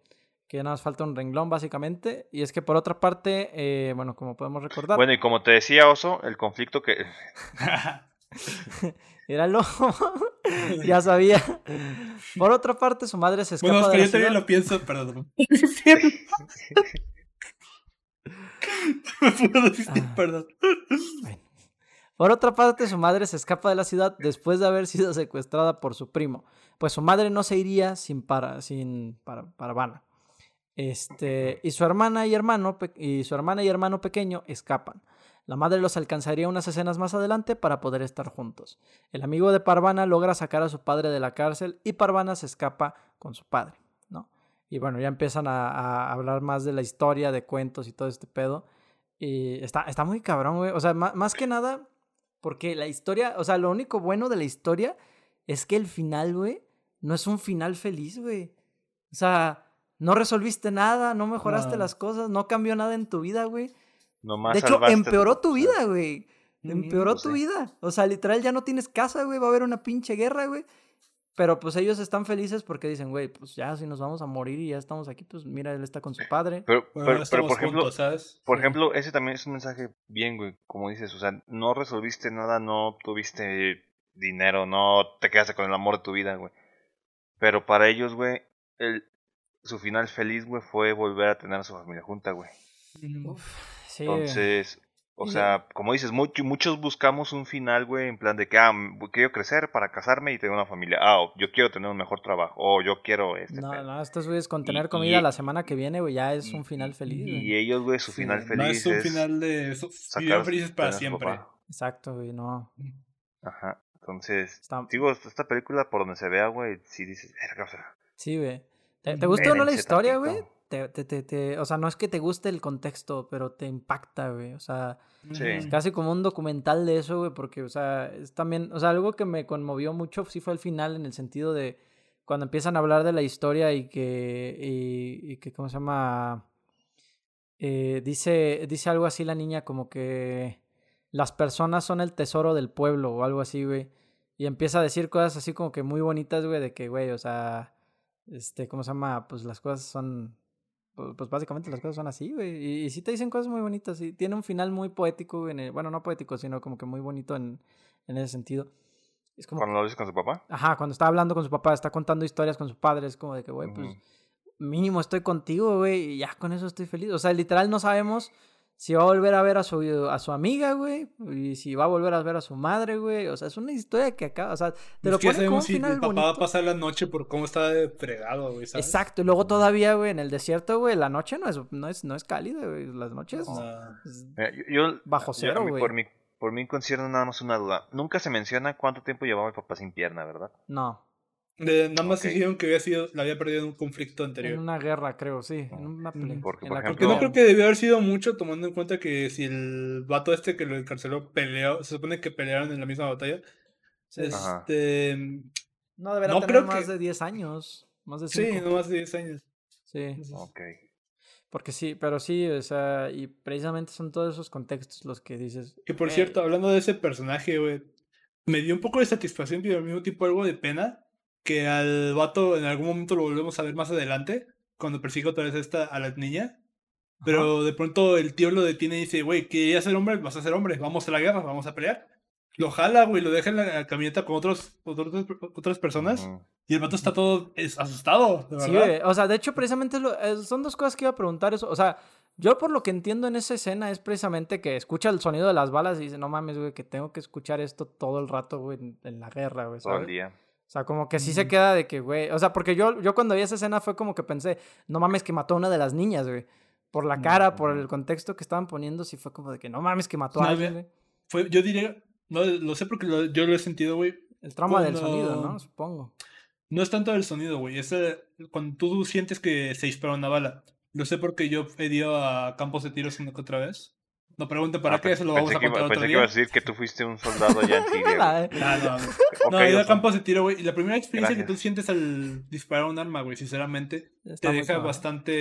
que nada más falta un renglón básicamente y es que por otra parte, eh, bueno, como podemos recordar, Bueno, y como te decía, Oso, el conflicto que... [LAUGHS] era lo [LAUGHS] ya sabía. Por otra parte, su madre se escapa bueno, de la yo también ciudad. lo pienso, perdón. [LAUGHS] Me puedo resistir, Ah. perdón. Bueno. Por otra parte, su madre se escapa de la ciudad después de haber sido secuestrada por su primo, pues su madre no se iría sin para sin para, Parvana. Este, y su hermana y hermano y su hermana y hermano pequeño escapan. La madre los alcanzaría unas escenas más adelante para poder estar juntos. El amigo de Parvana logra sacar a su padre de la cárcel y Parvana se escapa con su padre, ¿no? Y bueno, ya empiezan a, a hablar más de la historia, de cuentos y todo este pedo. Y está, está muy cabrón, güey. O sea, ma- más que nada, porque la historia, o sea, lo único bueno de la historia es que el final, güey, no es un final feliz, güey. O sea, no resolviste nada, no mejoraste No. las cosas, no cambió nada en tu vida, güey. Nomás De hecho, empeoró tu vida, güey. Empeoró pues tu sí. vida. O sea, literal ya no tienes casa, güey. Va a haber una pinche guerra, güey. Pero pues ellos están felices porque dicen, güey, pues ya si nos vamos a morir y ya estamos aquí, pues mira, él está con su padre. Pero, Bueno, pero, pero, estamos por ejemplo, juntos, ¿sabes? por Sí. ejemplo, ese también es un mensaje bien, güey, como dices, o sea, no resolviste nada, no tuviste dinero, no te quedaste con el amor de tu vida, güey. Pero para ellos, güey, el, su final feliz, güey, fue volver a tener a su familia junta, güey. Sí. Entonces, o sea, como dices, mucho- muchos buscamos un final, güey, en plan de que, ah, quiero crecer para casarme y tener una familia. Ah, o yo quiero tener un mejor trabajo. O yo quiero este. No, pedo. no, estos güeyes con tener y- comida la semana que viene, güey, ya es un final feliz, Y ellos, güey, su Sí, final No feliz es un es final de. Vivieron felices para siempre. papá. Exacto, güey, no. Ajá. Entonces, Está- digo, esta película, por donde se vea, güey, sí dices, verga, o sea, Sí, güey. ¿Te, te Ujú. gusta o no la historia, güey? Te, te, te, te- o sea, no es que te guste el contexto, pero te impacta, güey. O sea, Sí. es casi como un documental de eso, güey, porque, o sea, es también, o sea, algo que me conmovió mucho sí fue el final en el sentido de cuando empiezan a hablar de la historia y que, y, y que, ¿cómo se llama? Eh, dice, dice algo así la niña como que las personas son el tesoro del pueblo o algo así, güey. Y empieza a decir cosas así como que muy bonitas, güey, de que, güey, o sea, este, ¿cómo se llama? Pues las cosas son, pu- pues básicamente las cosas son así, güey. Y, y sí te dicen cosas muy bonitas, y tiene un final muy poético, en el- bueno, no poético, sino como que muy bonito en, en ese sentido. Es como, cuando lo dices con su papá. ajá, cuando está hablando con su papá, está contando historias con su padre, es como de que, güey, pues mínimo estoy contigo, güey, y ya con eso estoy feliz. O sea, literal no sabemos si va a volver a ver a su, a su amiga, güey, y si va a volver a ver a su madre, güey. O sea, es una historia que acá, o sea, te lo ponen como un si final el papá va a pasar la noche por cómo está de fregado, güey, ¿sabes? Exacto, y luego todavía, güey, en el desierto, güey, la noche no es, no es, no es cálida, güey. Las noches No. es- Mira, yo, yo- Bajo cero, güey. Por mi, por mi concierne nada más una duda. Nunca se menciona cuánto tiempo llevaba el papá sin pierna, ¿verdad? no. De- nada más Ok. dijeron que había sido, la había perdido en un conflicto En anterior. una guerra, creo, sí. En una pelea. Ujú. Porque, en por la ejemplo- Porque no creo que debió haber sido mucho, tomando en cuenta que si el vato este que lo encarceló peleó, se supone que pelearon en la misma batalla. Este. No deberá no tener creo más que- de 10 años. Más de Sí, 5. no más de 10 años. Sí. Entonces, Ok. Porque sí, pero sí, o sea, y precisamente son todos esos contextos los que dices. Que por "Güey, cierto, hablando de ese personaje, güey, me dio un poco de satisfacción, pero al mismo tiempo algo de pena. Que al vato en algún momento lo volvemos a ver más adelante, cuando persigue otra vez a esta, a la niña. Pero de pronto el tío lo detiene y dice, güey, querías ser hombre, vas a ser hombre, vamos a la guerra, vamos a pelear. Lo jala, güey, lo deja en la camioneta con otros, otros- otras personas. Ujú. Y el vato está todo es- asustado, de Sí, verdad. güey, o sea, de hecho, precisamente lo- son dos cosas que iba a preguntar eso. O sea, yo por lo que entiendo en esa escena es precisamente que escucha el sonido de las balas y dice, no mames, güey, que tengo que escuchar esto todo el rato, güey, en, en la guerra, güey. Todo el ¿sabes? día. O sea, como que sí se queda de que, güey. O sea, porque yo, yo cuando vi esa escena fue como que pensé, no mames, que mató a una de las niñas, güey. Por la cara, por el contexto que estaban poniendo, sí fue como de que no mames, que mató No, a alguien, güey. Fue, yo diría, no lo sé porque lo- yo lo he sentido, güey. El trauma del sonido, ¿no? Supongo. No es tanto el sonido, güey. Es eh, cuando tú sientes que se dispara una bala. Lo sé porque yo he ido a campos de tiros una que otra vez. No pregunte para Ah, qué, eso lo vamos a que contar otro Pensé que día. ibas a decir que tú fuiste un soldado allá en [LAUGHS] Siria. Ah, no, [LAUGHS] no, he ido a Oso. campos de tiro, güey. Y la primera experiencia que tú sientes al disparar un arma, güey, sinceramente, está te deja bastante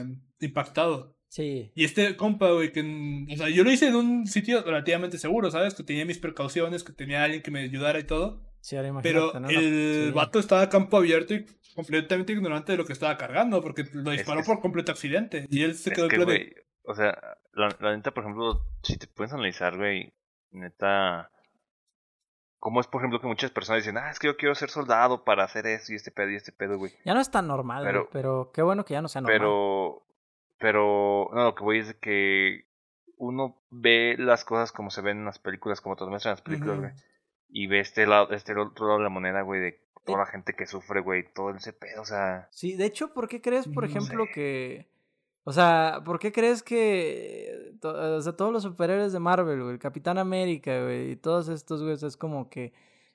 eh, impactado. Sí. Y este compa, güey, que. O sea, yo lo hice en un sitio relativamente seguro, ¿sabes? Que tenía mis precauciones, que tenía alguien que me ayudara y todo. Sí, ahora Pero imagínate, ¿no? el Sí. vato estaba a campo abierto y completamente ignorante de lo que estaba cargando, porque lo disparó es- por completo accidente. Y él se quedó en que, plan de, güey, o sea, la, la neta, por ejemplo, si te puedes analizar, güey, neta, como es, por ejemplo, que muchas personas dicen, ah, es que yo quiero ser soldado para hacer eso y este pedo y este pedo, güey. Ya no es tan normal, güey, Pero- pero, qué bueno que ya no sea normal. Pero, pero, no, lo que voy es de que uno ve las cosas como se ven en las películas, como te lo muestran en las películas, güey. Y ve este lado, este otro lado de la moneda, güey, de toda la gente que sufre, güey, todo ese pedo, o sea, Sí, de hecho, ¿por qué crees, por No ejemplo, sé. que... O sea, ¿por qué crees que... O sea, todos los superhéroes de Marvel, güey, el Capitán América, güey, y todos estos, güey, es como que...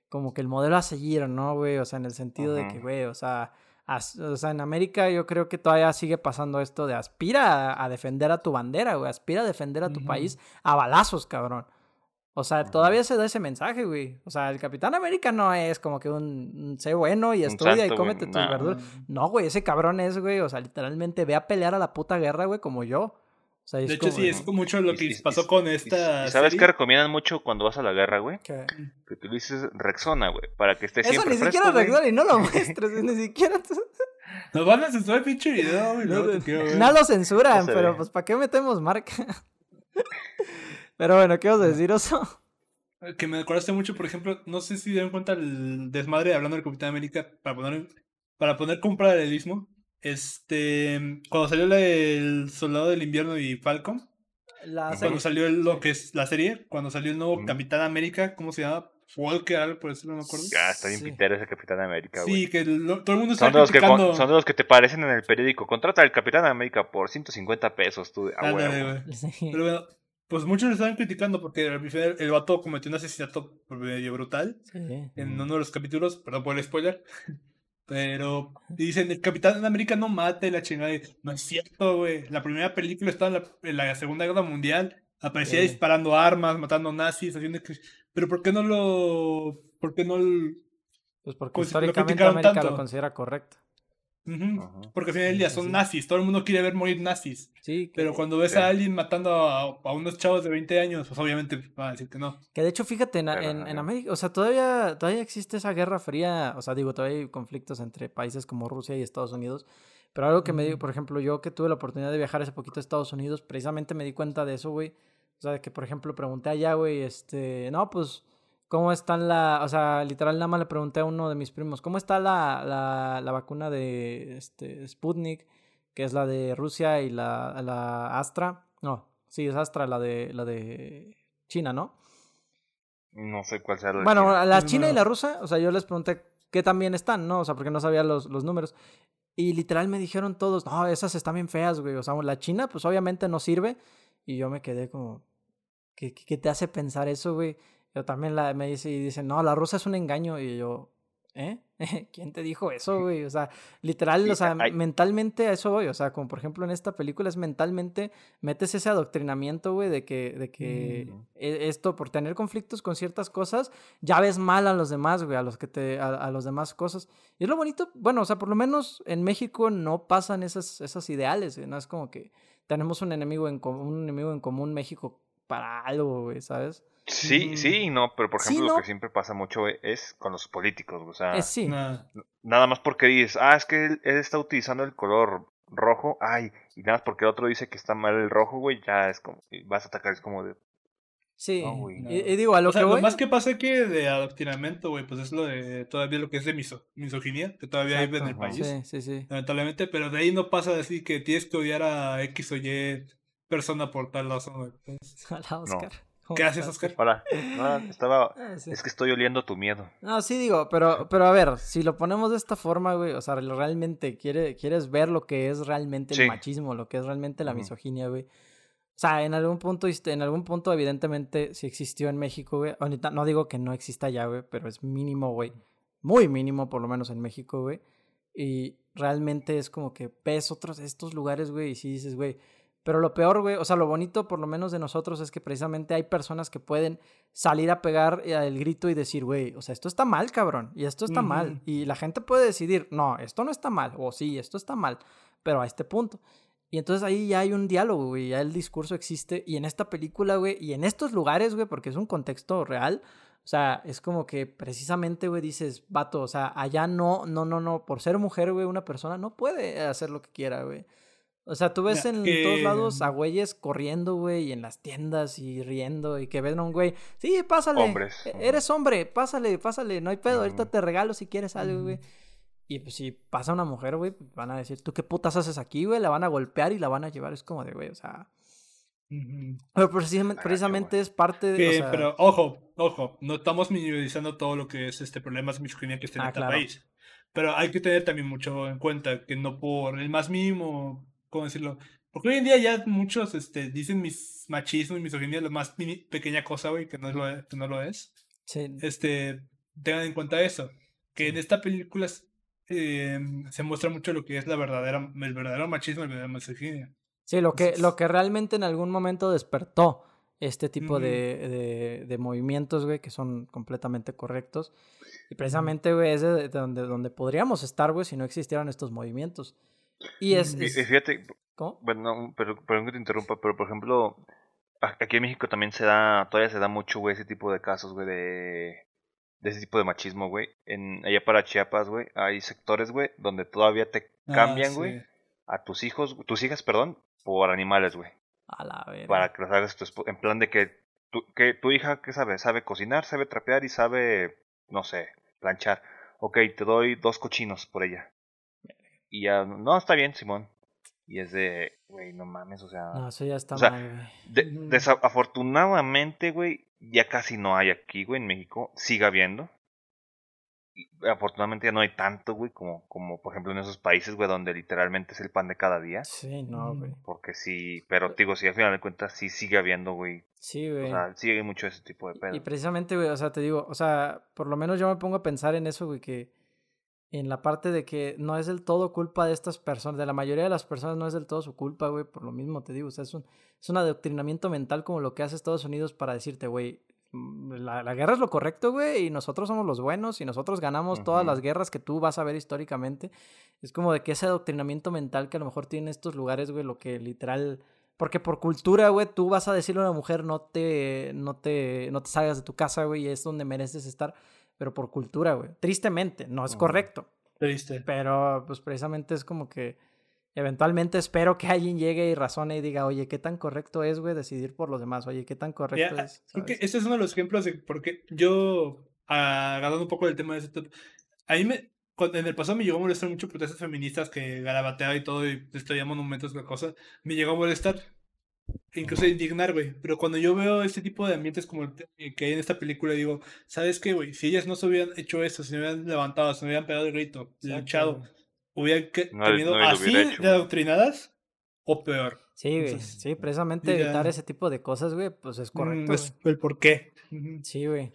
Como que el modelo a seguir, ¿no, güey? O sea, en el sentido de que, güey, o sea... as- o sea, en América yo creo que todavía sigue pasando esto de aspira a, a defender a tu bandera, güey. Aspira a defender a tu país a balazos, cabrón. O sea, todavía se da ese mensaje, güey. O sea, el Capitán América no es como que un, un sé bueno y estudia y güey, cómete tus nah. verduras. No, güey, ese cabrón es, güey, o sea, literalmente ve a pelear a la puta guerra, güey, como yo. O sea, De hecho, como sí, es mucho lo que y- pasó y- con esta. y ¿Sabes serie. qué recomiendan mucho cuando vas a la guerra, güey? que- Que utilices Rexona, güey, para que esté Eso siempre ni fresco, siquiera arregló y no lo [LAUGHS] muestres, ni siquiera. Nos van a censurar el pinche video, güey. No, te quiero ver. No lo censuran, pero pues ¿para qué metemos marca? Pero bueno, ¿qué vas a decir, Oso? [LAUGHS] Que me acordaste mucho, por ejemplo, no sé si dieron cuenta el desmadre hablando del Capitán América para poner, para poner con paralelismo. Este, cuando salió la del Soldado del Invierno y Falcon, La Cuando serie. salió el- lo que es la serie, cuando salió el nuevo. Capitán América, ¿cómo se llama? Walker, algo por eso no me acuerdo. Ya, está bien Sí. pitero ese Capitán América, güey. Sí, que lo- todo el mundo está Son de, los que, criticando. con- son de los que te parecen en el periódico. Contrata al Capitán América por 150 pesos, tú. de- Ah, Ándale, güey. [LAUGHS] Sí. Pero bueno, pues muchos lo estaban criticando porque al final el vato cometió un asesinato medio brutal. Sí. en uno de los capítulos, perdón por el spoiler. [LAUGHS] Pero dicen, el Capitán América no mata y la chingada. No es cierto, güey. La primera película estaba en la, en la Segunda Guerra Mundial. Aparecía Sí. disparando armas, matando nazis, haciendo... que- Pero ¿por qué no lo...? ¿Por qué no...? l- Pues porque Pues, lo históricamente criticaron América tanto. lo considera correcto. Ajá. Porque al final del día son nazis. Todo el mundo quiere ver morir nazis. Sí, que, Pero cuando ves Sí. a alguien matando a, a unos chavos de 20 años, pues obviamente van a decir que no. que de hecho, fíjate, en, en. América, o sea, todavía, todavía existe esa guerra fría, o sea, digo, todavía hay conflictos entre países como Rusia y Estados Unidos, pero algo que me digo, Ujú. por ejemplo, yo que tuve la oportunidad de viajar hace poquito a Estados Unidos, precisamente me di cuenta de eso, güey, o sea, que por ejemplo pregunté allá, güey, este, no, pues, ¿cómo están la, o sea, literal nada más le pregunté a uno de mis primos, ¿cómo está la, la, la vacuna de, este, Sputnik, que es la de Rusia y la, la Astra? No, sí, es Astra, la de, la de China, ¿no? No sé cuál sea la Bueno, china. la china y la rusa, o sea, yo les pregunté qué también están, ¿no? O sea, porque no sabía los, los números. Y literal me dijeron todos, no, esas están bien feas, güey. O sea, la china, pues obviamente no sirve. Y yo me quedé como, ¿qué, qué, qué te hace pensar eso, güey? Yo también la, me dice, y dicen, no, la rusa es un engaño. Y yo, ¿eh? [LAUGHS] ¿Quién te dijo eso, güey? O sea, literal, Sí, o sea, hay- mentalmente a eso voy. O sea, como por ejemplo en esta película es mentalmente, metes ese adoctrinamiento, güey, de que, de que Mm. e- esto, por tener conflictos con ciertas cosas, ya ves mal a los demás, güey, a los que te, a, a los demás cosas. Y es lo bonito, bueno, o sea, por lo menos en México no pasan esas, esos ideales, güey, no es como que tenemos un enemigo en común, un enemigo en común México para algo, güey, ¿sabes? Sí, Ujú. sí y no, pero por Sí, ejemplo no. lo que siempre pasa mucho güey, es con los políticos, o sea, Es sí. Nada más porque dices, ah, es que él, él está utilizando el color rojo, ay, y nada más porque el otro dice que está mal el rojo, güey, ya es como, vas a atacar, es como de, Sí. No, güey. y, y digo, a lo o sea, que lo voy. más que pasa que de adoctrinamiento, güey, pues es lo de todavía lo que es de miso, misoginia, que todavía hay en el Exacto, país, Sí, sí, sí. lamentablemente, pero de ahí no pasa de decir que tienes que odiar a X o Y persona por tal razón, güey. Entonces, [LAUGHS] Hola, Oscar. ¿Cómo ¿Qué haces? Oscar? hola, no, estaba, [LAUGHS] Ah, sí. es que estoy oliendo tu miedo. No, sí digo, pero, pero a ver, si lo ponemos de esta forma, güey, o sea, realmente quiere, quieres ver lo que es realmente el Sí. machismo, lo que es realmente la misoginia, güey. O sea, en algún punto, en algún punto, evidentemente, sí existió en México, güey. Ahorita no digo que no exista ya, güey, pero es mínimo, güey. Muy mínimo, por lo menos en México, güey. Y realmente es como que ves otros, estos lugares, güey, y sí dices, güey. Pero lo peor, güey, o sea, lo bonito, por lo menos de nosotros, es que precisamente hay personas que pueden salir a pegar eh, el grito y decir, güey, o sea, esto está mal, cabrón, y esto está mal. Y la gente puede decidir, no, esto no está mal, o sí, esto está mal, pero a este punto. Y entonces ahí ya hay un diálogo, güey, ya el discurso existe. Y en esta película, güey, y en estos lugares, güey, porque es un contexto real, o sea, es como que precisamente, güey, dices, vato, o sea, allá no, no, no, no, por ser mujer, güey, una persona no puede hacer lo que quiera, güey. O sea, tú ves en que- todos lados a güeyes corriendo, güey, y en las tiendas y riendo y que ven a un güey, sí, pásale, Hombres, e- eres hombre, pásale, pásale, no hay pedo, ahorita Ujú. te regalo si quieres algo, güey. Y pues si pasa una mujer, güey, pues, van a decir, ¿tú qué putas haces aquí, güey? La van a golpear y la van a llevar, es como de, güey, o sea... Pero precisamente, precisamente es parte de... o Que, sea, pero ojo, ojo, no estamos minimizando todo lo que es este problemas de misoginia que está en Ah, este claro. país. Pero hay que tener también mucho en cuenta que no por el más mínimo, ¿cómo decirlo? Porque hoy en día ya muchos este, dicen mis machismo y misoginia lo más pequeña cosa, güey, que no lo es. Que no lo es. sí, Este, tengan en cuenta eso. Que en esta película eh, se muestra mucho lo que es la verdadera, el verdadero machismo y la verdadera misoginia. sí, lo que, lo que realmente en algún momento despertó este tipo Ujú. de, de, de movimientos, güey, que son completamente correctos. Y precisamente, güey, es de donde, donde podríamos estar, güey, si no existieran estos movimientos. Y es... Mm, Y, es- y fíjate, ¿Cómo? Bueno, pero perdón que te interrumpa, pero por ejemplo, aquí en México también se da, todavía se da mucho, güey, ese tipo de casos, güey, de, de ese tipo de machismo, güey. En, allá para Chiapas, güey, hay sectores, güey, donde todavía te Ah, cambian, sí. güey, a tus hijos, tus hijas, perdón, por animales, güey. A la verga. Para que los hagas tu en plan de que tu, que tu hija, ¿qué sabe? Sabe cocinar, sabe trapear y sabe, no sé, planchar. Ok, te doy dos cochinos por ella. Y ya, no, está bien, Simón. Y es de, güey, no mames, o sea... No, eso ya está O sea, mal, güey. De- desafortunadamente, güey, ya casi no hay aquí, güey, en México. Sigue habiendo. Y afortunadamente ya no hay tanto, güey, como, como por ejemplo en esos países, güey, donde literalmente es el pan de cada día. Sí, no, Mm. güey. Porque sí, pero te digo, sí, al final de cuentas sí sigue habiendo, güey. Sí, O güey. sea, sigue mucho ese tipo de Y pedo. precisamente, güey, o sea, te digo, o sea, por lo menos yo me pongo a pensar en eso, güey, que en la parte de que no es del todo culpa de estas personas, de la mayoría de las personas no es del todo su culpa, güey, por lo mismo te digo, o sea, es un, es un adoctrinamiento mental como lo que hace Estados Unidos para decirte, güey, mm, la, la guerra es lo correcto, güey, y nosotros somos los buenos y nosotros ganamos todas las guerras que tú vas a ver históricamente. Es como de que ese adoctrinamiento mental que a lo mejor tiene estos lugares, güey, lo que literal... Porque por cultura, güey, tú vas a decirle a una mujer, no te, no te, no te salgas de tu casa, güey, y es donde mereces estar. Pero por cultura, güey. Tristemente, no es correcto. Triste. Pero, pues precisamente es como que eventualmente espero que [LAUGHS] alguien llegue y razone y diga, oye, ¿qué tan correcto es, güey, decidir por los demás? Oye, ¿qué tan correcto es? creo que este es uno de los ejemplos de por qué yo, agarrando un poco del tema de ese tema, a mí me, cuando- en el pasado me llegó a molestar mucho protestas feministas que garabateaba y todo y destruía monumentos, la cosa, me llegó a molestar, e incluso indignar, güey, pero cuando yo veo este tipo de ambientes como el que que hay en esta película, digo, ¿sabes qué, güey? Si ellas no se hubieran hecho eso, si no hubieran levantado, si no hubieran pegado el grito, Exacto, luchado, hubieran que- No, tenido no así hubiera hecho, de adoctrinadas o peor. Sí, güey. Entonces, Sí, precisamente diga- evitar ese tipo de cosas, güey, pues es correcto, Mm, es güey. el por qué. Sí, güey.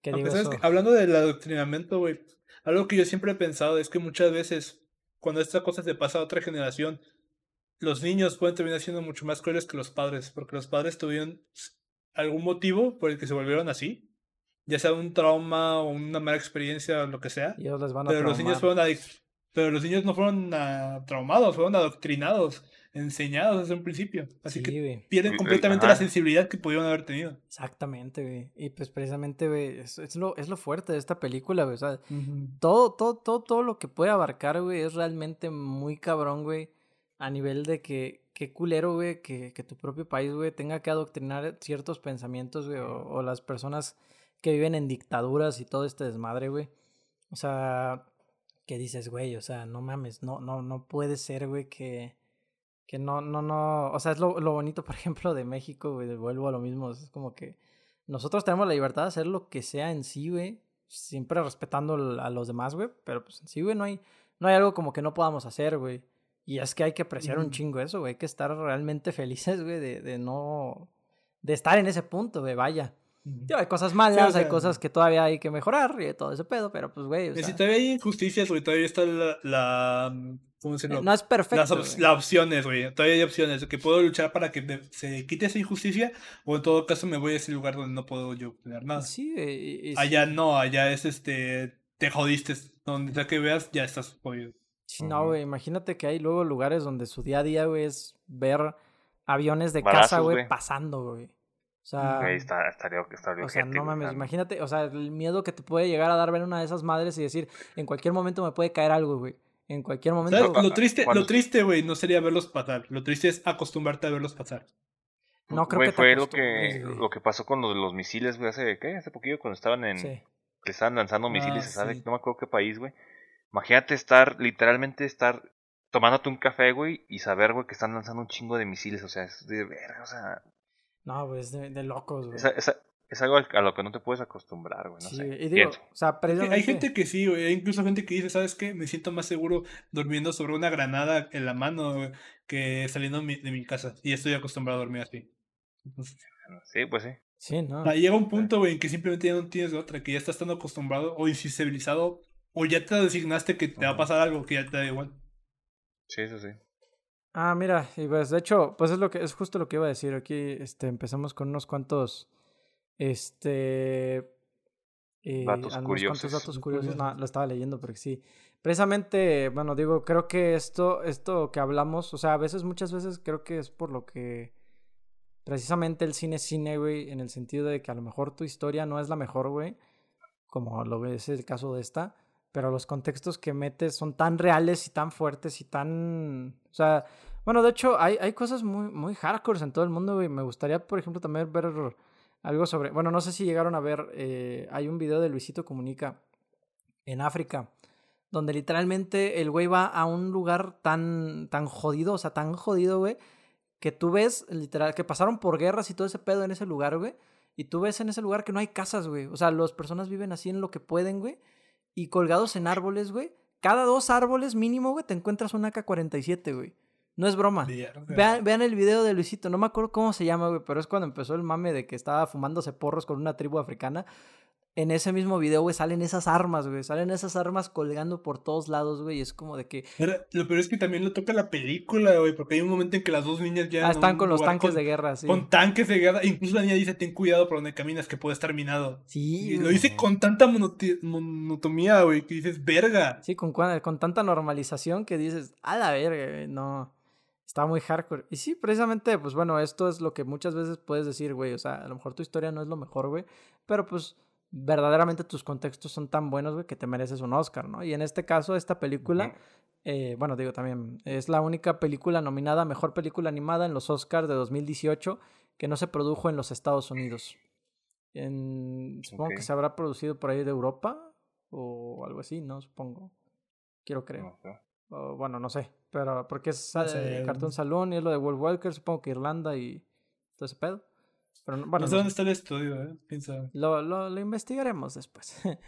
Que Aunque, digo ¿sabes eso. qué? Hablando del adoctrinamiento, güey, algo que yo siempre he pensado es que muchas veces, cuando esta cosa se pasa a otra generación, los niños pueden terminar siendo mucho más crueles que los padres, porque los padres tuvieron algún motivo por el que se volvieron así, ya sea un trauma o una mala experiencia o lo que sea, Y ellos les van a pero los niños fueron pero los niños no fueron traumados, fueron adoctrinados, enseñados desde un principio, así Sí, que güey. pierden completamente la sensibilidad que pudieron haber tenido. Exactamente, güey. Y pues precisamente, güey, es, es lo, es lo fuerte de esta película, güey. O sea, todo, todo, todo, todo lo que puede abarcar, güey, es realmente muy cabrón, güey. A nivel de que, qué culero, güey, que, que tu propio país, güey, tenga que adoctrinar ciertos pensamientos, güey, o, las personas que viven en dictaduras y todo este desmadre, güey. O sea, que dices, güey, o sea, no mames, no, no, no puede ser, güey, que, que no, no, no, o sea, es lo, lo bonito, [LAUGHS] por ejemplo, de México, güey, vuelvo a lo mismo, es como que nosotros tenemos la libertad de hacer lo que sea en sí, güey, siempre respetando a los demás, güey, pero pues en sí, güey, no hay, no hay algo como que no podamos hacer, güey. Y es que hay que apreciar un Ujú. chingo eso, güey, hay que estar realmente felices, güey, de, de no, de estar en ese punto, güey, vaya. Digo, hay cosas malas, hay sea, cosas que todavía hay que mejorar y todo ese pedo, pero pues, güey, o sea, si todavía hay injusticias, güey, todavía está la, la ¿cómo eh, decirlo? no es perfecto. Las, op- opciones, güey. Todavía hay opciones. Que puedo luchar para que se quite esa injusticia. O en todo caso me voy a ese lugar donde no puedo yo obtener nada. Sí, güey, y- y sí. Allá no, allá es este. Te jodiste. Donde sea que veas, ya estás jodido. Sí, no, güey, imagínate que hay luego lugares donde su día a día, güey, es ver aviones de Balazos, caza, güey, güey. pasando, güey. O sea, Güey, está, estaría, estaría o sea, no mames, imagínate, o sea, el miedo que te puede llegar a dar ver una de esas madres y decir, en cualquier momento me puede caer algo, güey. En cualquier momento. ¿Sabes? Lo triste, cuando- lo triste, güey, no sería verlos pasar. Lo triste es acostumbrarte a verlos pasar. No creo Güey, que te fue lo que, lo que pasó con los, los misiles, güey, hace, ¿qué? Hace poquillo cuando estaban en... Sí. Que estaban lanzando Ah, misiles, ¿sabes? sí. No me acuerdo qué país, güey. Imagínate estar, literalmente estar tomándote un café, güey, y saber, güey, que están lanzando un chingo de misiles, o sea, es de verga, o sea... No, güey, es de, de locos, güey. Esa, esa- es algo al- a lo que no te puedes acostumbrar, güey, no Sí, sé. y digo, pienso. o sea, precisamente... Hay gente que sí, güey. Hay incluso gente que dice, ¿sabes qué? Me siento más seguro durmiendo sobre una granada en la mano güey, que saliendo mi- de mi casa. Y estoy acostumbrado a dormir así. Entonces, Sí, pues sí. Sí, no. Ah, llega un punto, güey, en que simplemente ya no tienes de otra, que ya estás tan acostumbrado o insensibilizado, o ya te designaste que te va a pasar algo que ya te da igual. Sí, eso sí. Ah, mira, y pues de hecho, pues es lo que es justo lo que iba a decir. Aquí este empezamos con unos cuantos este Eh, Datos curiosos. cuantos datos curiosos. curiosos. No, lo estaba leyendo porque sí. Precisamente, bueno, digo, creo que esto, esto que hablamos, o sea, a veces, muchas veces creo que es por lo que precisamente el cine es cine, güey, en el sentido de que a lo mejor tu historia no es la mejor, güey, como lo es el caso de esta, pero los contextos que metes son tan reales y tan fuertes y tan, o sea, bueno, de hecho, hay, hay cosas muy, muy hardcore en todo el mundo, güey. Me gustaría, por ejemplo, también ver algo sobre, bueno, no sé si llegaron a ver, eh, hay un video de Luisito Comunica en África, donde literalmente el güey va a un lugar tan, tan jodido, o sea, tan jodido, güey, que tú ves, literal, que pasaron por guerras y todo ese pedo en ese lugar, güey, y tú ves en ese lugar que no hay casas, güey, o sea, las personas viven así en lo que pueden, güey, y colgados en árboles, güey, cada dos árboles mínimo, güey, te encuentras un AK-47, güey. No es broma. Vean, vean el video de Luisito, no me acuerdo cómo se llama, güey, pero es cuando empezó el mame de que estaba fumándose porros con una tribu africana. En ese mismo video, güey, salen esas armas, güey. Salen esas armas colgando por todos lados, güey. Y es como de que. Era- Lo peor es que también lo toca la película, güey, porque hay un momento en que las dos niñas ya. Ah, están con los tanques con- de guerra, sí. Con tanques de guerra. Incluso la niña dice: Ten cuidado por donde caminas, que puede estar minado. Sí, Y lo dice con tanta monotomía, güey, que dices: Verga. Sí, con, con tanta normalización que dices, a la verga, güey, no. Está muy hardcore. Y sí, precisamente, pues bueno, esto es lo que muchas veces puedes decir, güey. O sea, a lo mejor tu historia no es lo mejor, güey. Pero pues verdaderamente tus contextos son tan buenos, güey, que te mereces un Oscar, ¿no? Y en este caso, esta película, eh, bueno, digo también, es la única película nominada a Mejor Película Animada en los Oscars de 2018 que no se produjo en los Estados Unidos. En, supongo que se habrá producido por ahí de Europa o algo así, ¿no? Supongo. Quiero creer. No sé. O, bueno, no sé. Pero porque es No eh, sé. Cartoon Saloon y es lo de World Walker, supongo que Irlanda y todo ese pedo. Pero no- bueno, no sé no dónde está el estudio, ¿eh? Quién sabe. lo, lo- lo investigaremos después. [LAUGHS]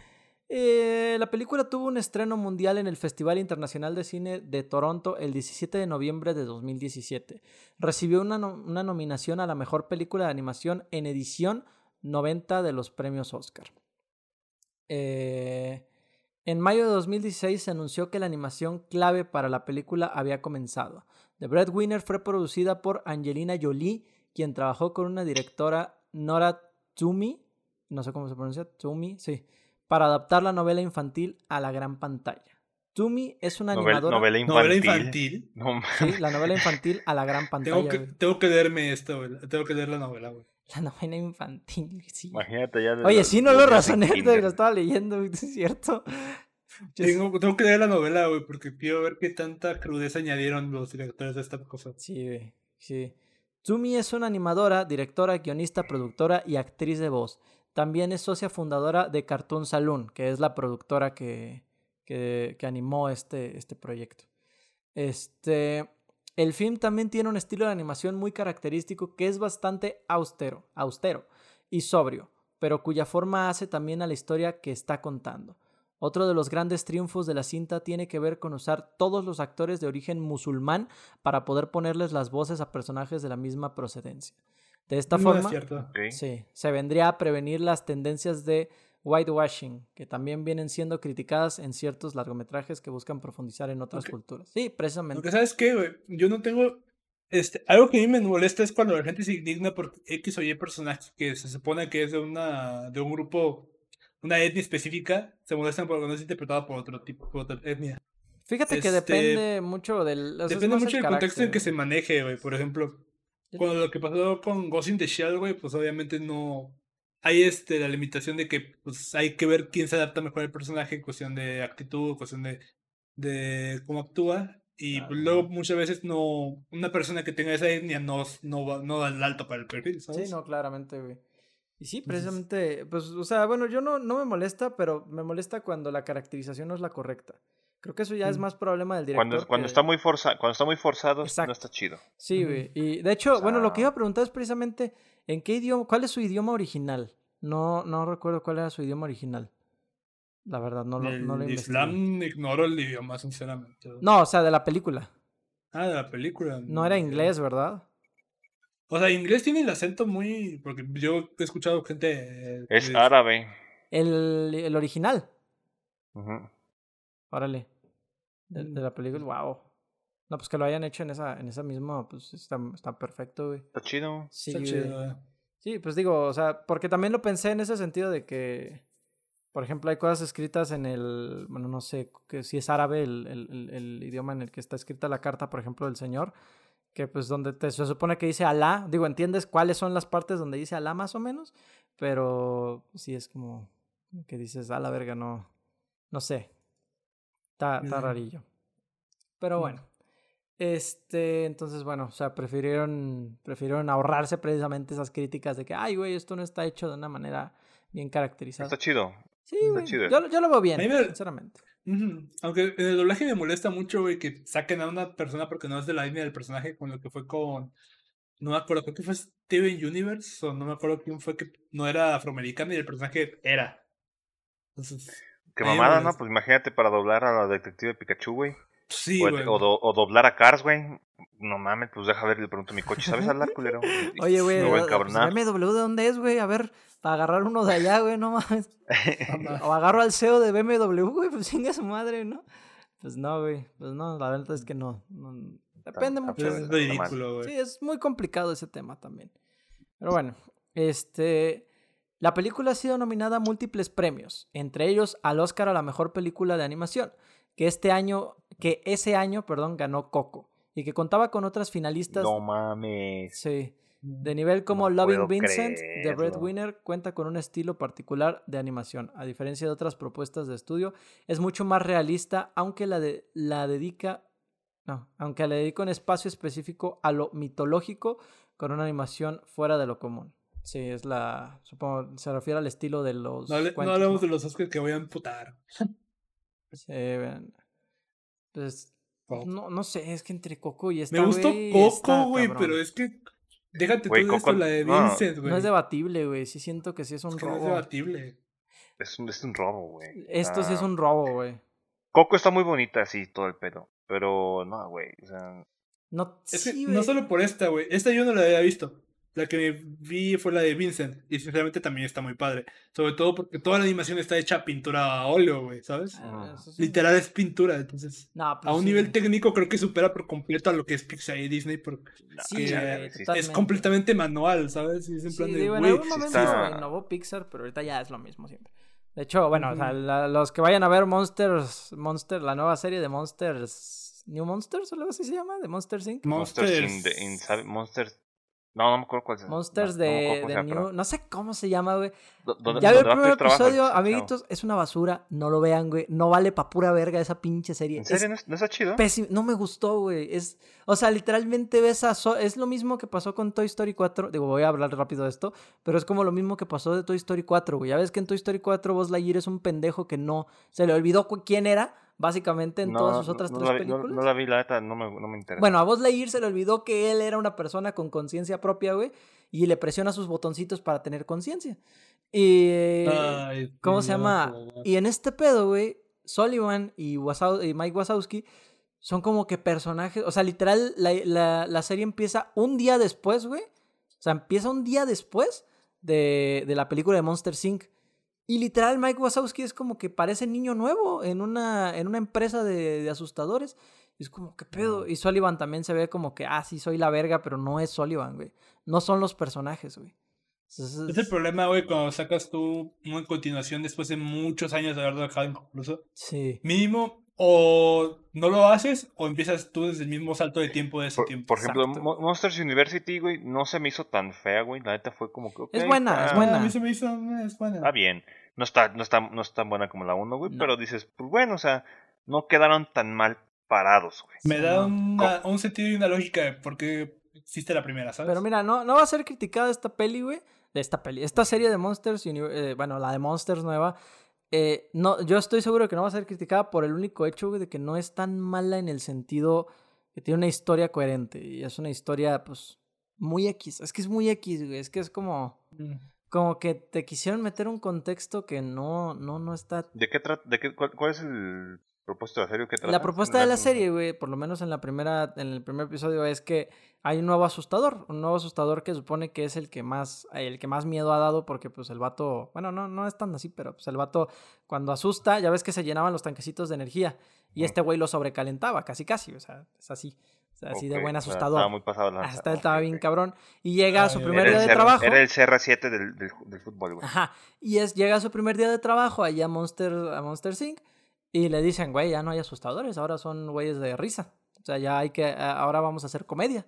Eh, la película tuvo un estreno mundial en el Festival Internacional de Cine de Toronto el 17 de noviembre de 2017. Recibió una, no- una nominación a la mejor película de animación en edición 90 de los premios Oscar. Eh, en mayo de 2016 se anunció que la animación clave para la película había comenzado. The Breadwinner fue producida por Angelina Jolie, quien trabajó con una directora Nora Toomey, no sé cómo se pronuncia, Toomey, sí, para adaptar la novela infantil a la gran pantalla. Toomey es una Novel- animadora. novela infantil. Novela infantil. Sí, la novela infantil a la gran [LAUGHS] pantalla. Tengo que, güey. tengo que leerme esto, güey. Tengo que leer la novela, güey. La novela infantil, sí. imagínate ya. de Oye, los- sí, no lo razoné, [LAUGHS] lo estaba leyendo, güey, [LAUGHS] es cierto. Tengo, tengo que leer la novela, güey, porque quiero ver qué tanta crudeza añadieron los directores de esta cosa. Sí, güey, sí. Tsumi es una animadora, directora, guionista, productora y actriz de voz. También es socia fundadora de Cartoon Saloon, que es la productora que, que, que animó este, este proyecto. Este, el film también tiene un estilo de animación muy característico que es bastante austero, austero y sobrio, pero cuya forma hace también a la historia que está contando. Otro de los grandes triunfos de la cinta tiene que ver con usar todos los actores de origen musulmán para poder ponerles las voces a personajes de la misma procedencia. De esta No forma, es cierto. Ok. Sí, se vendría a prevenir las tendencias de whitewashing, que también vienen siendo criticadas en ciertos largometrajes que buscan profundizar en otras culturas. Sí, precisamente. Aunque sabes qué, güey, yo no tengo, este, algo que a mí me molesta es cuando la gente se indigna por X o Y personaje que se supone que es de una, de un grupo, una etnia específica, se molestan porque no es interpretado por otro tipo, por otra etnia. Fíjate que este, depende mucho del... o sea, es Depende mucho el del contexto en que se maneje, güey, por ejemplo, cuando lo que pasó con Ghost in the Shell, güey, pues obviamente no, hay este, la limitación de que, pues hay que ver quién se adapta mejor al personaje en cuestión de actitud, cuestión de, de cómo actúa. Y pues, luego muchas veces no, una persona que tenga esa etnia no, no, no da el alto para el perfil, ¿sabes? Sí, no, claramente, güey. Y sí, precisamente, pues, o sea, bueno, yo no, no me molesta, pero me molesta cuando la caracterización no es la correcta. Creo que eso ya es Mm. más problema del director. Cuando, cuando que- está muy forza, cuando está muy forzado, Exacto. no está chido. Sí, güey. Y de hecho, O bueno, lo que iba a preguntar es precisamente en qué idioma, cuál es su idioma original. No, no recuerdo cuál era su idioma original. La verdad, no lo, Del no lo investigué. Islam ignoro el idioma, sinceramente. No, o sea, de la película. Ah, de la película. No era inglés, ¿verdad? O sea, inglés tiene el acento muy. Porque yo he escuchado gente. eh, Es que- árabe. El, el original. Ujú. Órale. De, de la película, wow. No, pues que lo hayan hecho en esa, en esa misma, pues está, está perfecto, güey. Está chido. Sí, Está chido, eh. Sí, pues digo, o sea, porque también lo pensé en ese sentido de que, Por ejemplo, hay cosas escritas en el, bueno, no sé que si es árabe el, el, el, idioma en el que está escrita la carta, por ejemplo, del Señor, que pues donde te, se supone que dice Alá, digo, entiendes cuáles son las partes donde dice Alá más o menos, pero sí es como que dices, a la verga, no, no sé, está, está rarillo. Pero bueno, este, entonces, bueno, o sea, prefirieron, prefirieron ahorrarse precisamente esas críticas de que, ay, güey, esto no está hecho de una manera bien caracterizada. Está chido. Sí, güey. Yo, yo, lo veo bien, sinceramente. Aunque en el doblaje me molesta mucho, güey, que saquen a una persona porque no es de la línea del personaje, con lo que fue con. No me acuerdo, creo que fue Steven Universe, o no me acuerdo quién fue que no era afroamericano y el personaje era. Entonces. Qué mamada, ¿no? Pues imagínate para doblar a la detective Pikachu, güey. Sí, o, güey. O, doblar a Cars, güey. No mames, pues deja ver, le pregunto a mi coche, ¿sabes hablar, culero? [LAUGHS] Oye, güey, no BMW de dónde es, güey? A ver, para agarrar uno de allá, güey, no mames. o agarro al CEO de BMW, güey, pues chinga su madre, ¿no? Pues no, güey, pues no, la verdad es que no. depende mucho. Es ridículo, güey. Sí, es muy complicado ese tema también. Pero bueno, este... La película ha sido nominada a múltiples premios, entre ellos al Oscar a la mejor película de animación, que este año, que ese año, perdón, ganó Coco y que contaba con otras finalistas. No mames. Sí. De nivel como Loving Vincent, The Breadwinner cuenta con un estilo particular de animación. A diferencia de otras propuestas de estudio, es mucho más realista, aunque la, de, la dedica. No, aunque le dedica un espacio específico a lo mitológico con una animación fuera de lo común. Sí, es la. Supongo, se refiere al estilo de los. No, no hablamos de los Oscars que voy a amputar. [LAUGHS] Sí, vean. Pues. No, no sé, es que entre Coco y esta. Me gustó Coco, güey, pero es que. Déjate tú de esto, la de Vincent, güey. No, es debatible, güey. Sí siento que sí es un robo. No es debatible. Es un, es un robo, güey. Esto sí es un robo, güey. Coco está muy bonita, así, todo el pedo. Pero no, güey. O sea. No, es que no solo por esta, güey. Esta yo no la había visto. La que vi fue la de Vincent. Y sinceramente también está muy padre. Sobre todo porque toda la animación está hecha a pintura a óleo, güey, ¿sabes? Ah, Literal es pintura. Entonces, pues a un nivel técnico creo que supera por completo a lo que es Pixar y Disney. Porque sí, es completamente manual, ¿sabes? Y es en plan de, en algún momento innovó Pixar, pero ahorita ya es lo mismo siempre. De hecho, bueno, o sea, los que vayan a ver Monsters, Monster, la nueva serie de Monsters, New Monsters o algo así se llama, de Monsters Inc. Monsters, Monsters no, no me acuerdo cuál es. Monsters de, no New. No sé cómo se llama, güey. Ya vi el primer episodio, amiguitos. Es una basura. No lo vean, güey. No vale pa' pura verga esa pinche serie. ¿En serio? ¿No, está chido? No me gustó, güey. Es, o sea, literalmente ves a. es lo mismo que pasó con Toy Story 4. Digo, voy a hablar rápido de esto. Pero es como lo mismo que pasó de Toy Story 4, güey. Ya ves que en Toy Story 4 Buzz Lightyear es un pendejo que no. Se le olvidó quién era básicamente en todas sus otras tres películas. No, la vi, la neta, no me, no me interesa. Bueno, a vos Leir se le olvidó que él era una persona con conciencia propia, güey, y le presiona sus botoncitos para tener conciencia. Y... ¿Cómo se llama? Y en este pedo, güey, Sullivan y, y Mike Wazowski son como que personajes, o sea, literal, la, la, la serie empieza un día después, güey. O sea, empieza un día después de, de la película de Monster Inc. Y literal, Mike Wazowski es como que parece niño nuevo en una, en una empresa de, asustadores. Y es como, ¿qué pedo? Y Sullivan también se ve como que, ah, sí, soy la verga, pero no es Sullivan, güey. No son los personajes, güey. Es el problema, güey, cuando sacas tú una continuación después de muchos años de haber dejado incluso. Sí. Mínimo, o no lo haces, o empiezas tú desde el mismo salto de tiempo de ese tiempo. Por ejemplo, Monsters University, güey, no se me hizo tan fea, güey. La neta fue como que. es buena, es buena. A mí se me hizo, eh, es buena. Está bien. No está, no está, no es tan buena como la 1, güey, pero dices, pues bueno, o sea, no quedaron tan mal parados, güey. Me da un sentido y una lógica de por qué existe la primera, ¿sabes? Pero mira, no, no va a ser criticada esta peli, güey. De esta peli. Esta serie de Monsters, eh, bueno, la de Monsters nueva eh, no, yo estoy seguro que no va a ser criticada por el único hecho de que no es tan mala en el sentido que tiene una historia coherente. Y es una historia, pues, muy X. Es que es muy X, güey. Es que es como. Mm. Como que te quisieron meter un contexto que no, no, no está. ¿De qué trata? De qué, cuál, es el propósito de la serie? La propuesta de la serie, güey, por lo menos en la primera, en el primer episodio, es que hay un nuevo asustador, un nuevo asustador que supone que es el que más, el que más miedo ha dado porque pues el vato, bueno, no, no es tan así, pero pues el vato cuando asusta, ya ves que se llenaban los tanquecitos de energía y este güey lo sobrecalentaba, casi casi, o sea, es así. sea, así de buen o asustador. estaba muy pasado lanza. Hasta él Ok, estaba bien cabrón. Y llega a su Ay, primer día de CR trabajo. era el CR7 del, del, del fútbol, güey. Ajá. Y es, llega a su primer día de trabajo allá a Monster, a Monster Inc. Y le dicen, güey, ya no hay asustadores, ahora son güeyes de risa. O sea, ya hay que, ahora vamos a hacer comedia.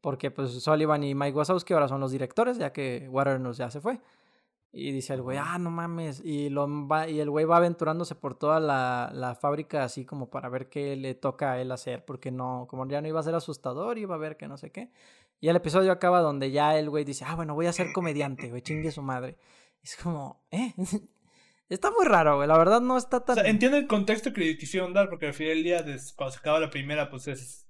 Porque pues Sullivan y Mike Wazowski ahora son los directores, ya que Warner ya se fue. Y dice el güey, ah, no mames. Y, lo va, y el güey va aventurándose por toda la, la fábrica así como para ver qué le toca a él hacer. Porque no, como ya no iba a ser asustador, iba a ver que no sé qué. Y el episodio acaba donde ya el güey dice, ah, bueno, voy a ser comediante, güey, chingue su madre. Es como, ¿eh? [LAUGHS] está muy raro, güey. La verdad no está O tan... sea, entiendo el contexto que le quisieron dar, porque al final del día, cuando se acaba la primera, pues es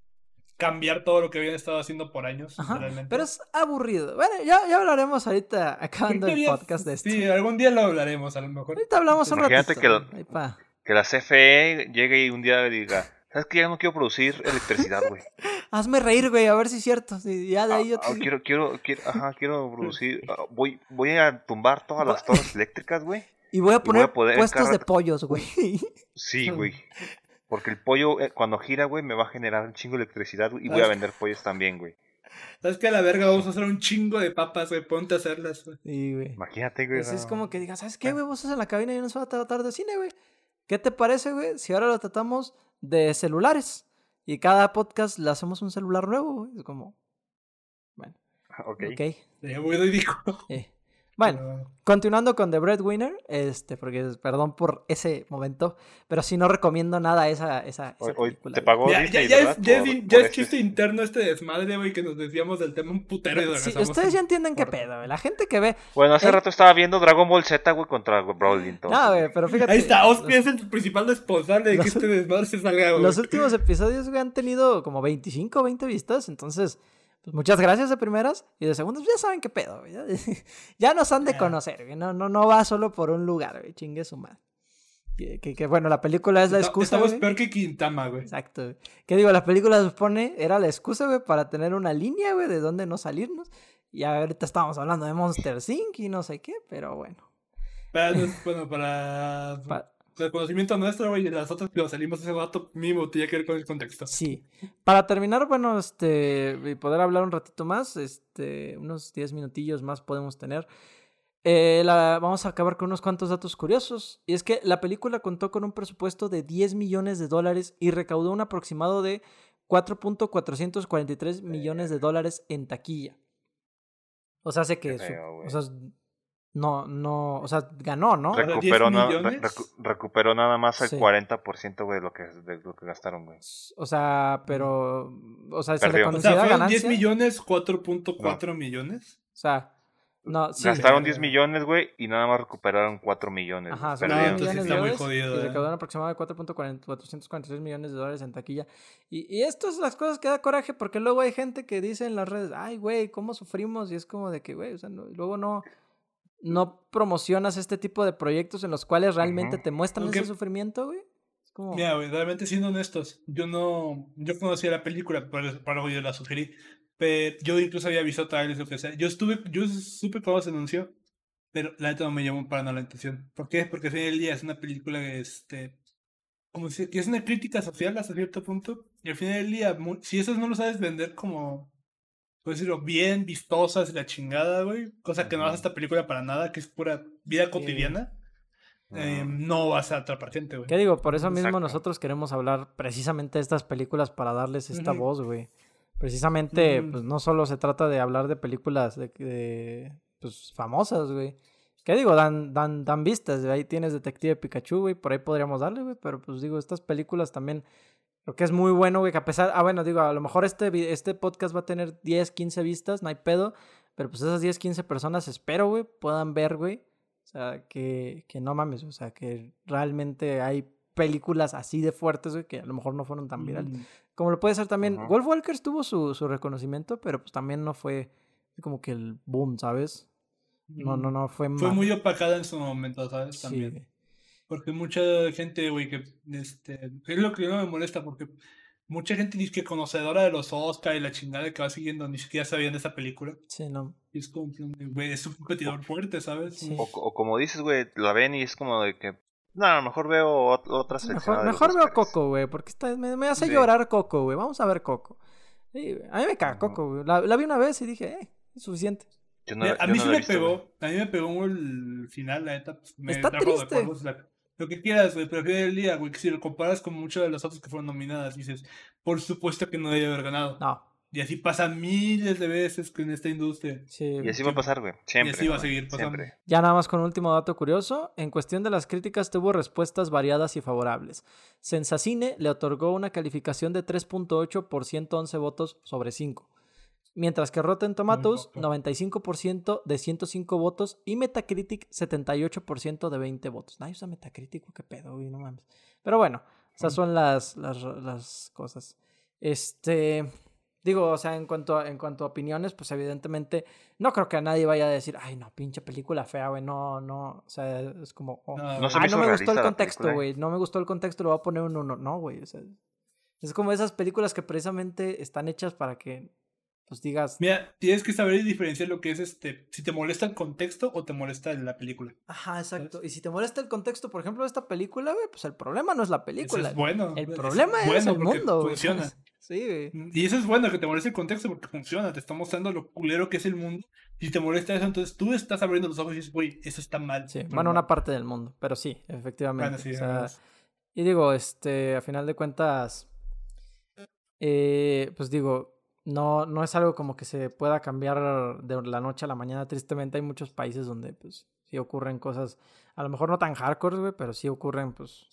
cambiar todo lo que habían estado haciendo por años. Ajá, realmente. pero es aburrido. Bueno, ya, ya hablaremos ahorita acabando el podcast de esto. Sí, algún día lo hablaremos, a lo mejor. Ahorita hablamos un Imagínate ratito. que pa. Que la CFE llegue y un día diga, ¿sabes qué? Ya no quiero producir electricidad, güey. [LAUGHS] Hazme reír, güey, a ver si es cierto. Sí, ya de Ah, ahí yo ah, te- quiero, quiero, quiero, ajá, quiero producir. ah, voy, voy a tumbar todas las [LAUGHS] torres eléctricas, güey. Y voy a voy a poner poder puestos de pollos, güey. Sí, güey. Porque el pollo, eh, cuando gira, güey, me va a generar un chingo de electricidad güey, y voy a vender pollos también, güey. ¿Sabes qué? A la verga, vamos a hacer un chingo de papas, güey. Ponte a hacerlas, güey. Sí, güey. Imagínate, güey. Pues es no. como que digas, ¿sabes qué, güey? Vos estás en la cabina y nos va a tratar de cine, güey. ¿Qué te parece, güey? Si ahora lo tratamos de celulares y cada podcast le hacemos un celular nuevo, güey. Es como, bueno, [LAUGHS] Ok. ok. Muy ridículo. eh. Bueno, Pero- continuando con The Breadwinner, este, porque perdón por ese momento, pero sí no recomiendo nada esa, esa, esa Hoy, hoy película, te pagó Ya, ya, Disney, ya ¿verdad? es, ya es- Por- ya por es chiste interno este desmadre, güey, que nos desviamos del tema un putero y Sí, ustedes ya entienden qué por- pedo, güey. La gente que ve. Bueno, hace Eh. rato estaba viendo Dragon Ball Z, güey, contra Broly. entonces, No, güey, pero fíjate. Ahí está, Oscar los- es el principal responsable de que los- este desmadre se salga, güey. Los últimos episodios, güey, han tenido como 25 o 20 vistas, entonces, pues muchas gracias de primeras y de segundas, ya saben qué pedo. Ya, [LAUGHS] ya nos han de conocer. No, no, no va solo por un lugar, güey. Chingue su madre. Que, que, que, bueno, la película es la excusa. Estamos güey. peor que Quintama, güey. Exacto, güey. Que digo, la película supone, era la excusa, güey, para tener una línea, güey, de dónde no salirnos. Y ahorita estamos hablando de Monster Inc. y no sé qué, pero bueno. Para, [LAUGHS] bueno, para Pa- el conocimiento nuestro, güey, y las otras que nos salimos ese rato, mínimo tenía que ver con el contexto. Sí. Para terminar, bueno, este, y poder hablar un ratito más, este, unos 10 minutillos más podemos tener. Eh, la- vamos a acabar con unos cuantos datos curiosos. Y es que la película contó con un presupuesto de 10 millones de dólares y recaudó un aproximado de 4.443 millones de dólares en taquilla. O sea, hace que... Su- o sea, no, no, o sea, ganó, ¿no? Re- Recuperó, 10 na- re- millones. recu- recuperó nada más el Sí. 40% güey, de lo que, de lo que gastaron, güey. O sea, pero... O sea, se le Perdió. O sea, considera fueron ganancia. 10 millones, 4.4 millones. O sea, no, sí. gastaron eh, 10 millones, güey, y nada más recuperaron 4 millones. Ajá, güey. son No, 9 Perdieron. entonces está muy jodido, y eh. recaudaron aproximadamente 4.443 millones de dólares en taquilla. Y, y esto es las cosas que da coraje porque luego hay gente que dice en las redes, ay, güey, ¿cómo sufrimos? Y es como de que, güey, o sea, no- luego no, no promocionas este tipo de proyectos en los cuales realmente Ujú. te muestran Aunque- ese sufrimiento, güey. Es como... Mira, güey, realmente siendo honestos, yo no, yo conocía la película, por eso, yo la sugerí, pero yo incluso había visto trailers, lo que sea. Yo estuve, yo supe cuando se anunció, pero la neta no me llamó para nada la atención. ¿Por qué? Porque al final del día es una película, este, como si, que es una crítica social hasta cierto punto, y al final del día, si eso no lo sabes vender como, por decirlo, bien vistosas y la chingada, güey, cosa que no hace esta película para nada, que es pura vida cotidiana, eh, Ujú. no vas a atrapar gente, güey. ¿Qué digo? Por eso mismo Exacto. nosotros queremos hablar precisamente de estas películas para darles esta voz, güey. Precisamente, pues no solo se trata de hablar de películas de, de, pues, famosas, güey. ¿Qué digo? Dan, dan, dan vistas. Ahí tienes Detective Pikachu, güey. Por ahí podríamos darle, güey. Pero pues digo, estas películas también creo que es muy bueno, güey. Que a pesar. Ah, bueno, digo, a lo mejor este, este podcast va a tener 10, 15 vistas, no hay pedo. Pero pues esas 10, 15 personas espero, güey, puedan ver, güey. O sea, que, que no mames, o sea, que realmente hay películas así de fuertes, güey, que a lo mejor no fueron tan virales. Mm. Como lo puede ser también, Ajá. Wolf Walkers tuvo su, su reconocimiento, pero pues también no fue como que el boom, ¿sabes? No, no, no fue Fue muy opacada en su momento, ¿sabes? sí, También. güey. Porque mucha gente, güey, que este, es lo que no me molesta, porque mucha gente dice que conocedora de los Oscar y la chingada que va siguiendo, ni siquiera sabían de esa película. Sí, no. Y es como, que, güey, es un competidor fuerte, ¿sabes? Sí. O, o como dices, güey, la ven y es como de que. No, a lo mejor veo ot- otra sección. Mejor, mejor veo Coco, güey, porque está, me, me hace Sí. llorar Coco, güey. Vamos a ver Coco. Sí. A mí me caga Coco, güey. La, la vi una vez y dije, eh, es suficiente. Yo no, a yo mí no sí me visto, pegó. A mí me pegó el final, la neta. pues, me Está trajo triste. recuerdos, la- lo que quieras, güey. Pero al final del día, güey, que si lo comparas con muchas de las otras que fueron nominadas, dices, por supuesto que no debe haber ganado. No, Y así pasa miles de veces con esta industria. sí. Y así va a pasar, güey. Siempre. así va a seguir pasando. Siempre. Ya nada más con un último dato curioso, en cuestión de las críticas tuvo respuestas variadas y favorables. Sensacine le otorgó una calificación de 3.8 por 111 votos sobre 5, mientras que Rotten Tomatoes poco. 95% de 105 votos y Metacritic 78% de 20 votos. Nadie usa Metacritic, ¿o qué pedo, güey? No mames. Pero bueno, esas son las, las, las cosas. Este, digo, o sea, en cuanto a, en cuanto a opiniones, pues evidentemente no creo que a nadie vaya a decir, ay, no, pinche película fea, güey, no, no, o sea, es como, oh, No, No se ah, me no me gustó el contexto, ¿eh? güey, no me gustó el contexto, le voy a poner un uno, no, güey, o sea, es como esas películas que precisamente están hechas para que, pues digas, Mira, tienes que saber diferenciar lo que es este. Si te molesta el contexto o te molesta la película. ajá, exacto, y si te molesta el contexto, por ejemplo, de esta película, güey, pues el problema no es la Eso película, es bueno. el problema es, bueno el mundo, Funciona. [LAUGHS] Sí, güey. Y eso es bueno que te moleste el contexto porque funciona, te está mostrando lo culero que es el mundo. Si te molesta eso, entonces tú estás abriendo los ojos y dices, güey, eso está mal. Sí, bueno, mal". una parte del mundo, pero sí, efectivamente. Bueno, sí, o sea, y digo, este, a final de cuentas, eh, pues digo, no, no es algo como que se pueda cambiar de la noche a la mañana. Tristemente hay muchos países donde, pues, sí ocurren cosas, a lo mejor no tan hardcore, güey, pero sí ocurren, pues,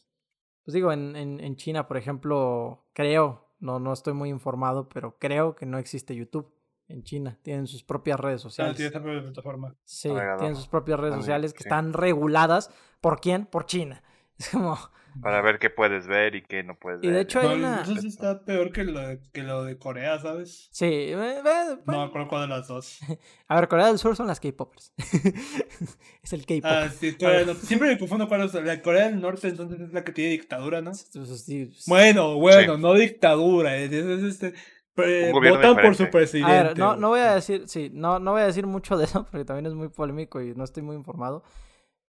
pues digo, en, en, en China, por ejemplo, creo, no, no estoy muy informado, pero creo que no existe YouTube en China. Tienen sus propias redes Ah, sociales. tiene esa propia plataforma. Sí, tienen sus propias redes También, sociales que sí. están reguladas. ¿Por quién? Por China. [LAUGHS] Es como... Para ver qué puedes ver y qué no puedes Y ver. de hecho hay No, una... Eso sí está peor que lo, de, que lo de Corea, ¿sabes? Sí, eh, eh, No bueno. me acuerdo cuál de las dos. [LAUGHS] A ver, Corea del Sur son las K-Popers. [LAUGHS] es el K-Pop. Ah, sí, Corea del Norte. Siempre me confundo cuál es la Corea del Norte, entonces es la que tiene dictadura, ¿no? Sí, sí. Bueno, bueno, Sí. no dictadura. Es, es este, gobierno votan por diferente. su presidente. A ver, no, no voy a decir, sí, no, no voy a decir mucho de eso [LAUGHS] porque también es muy polémico y no estoy muy informado.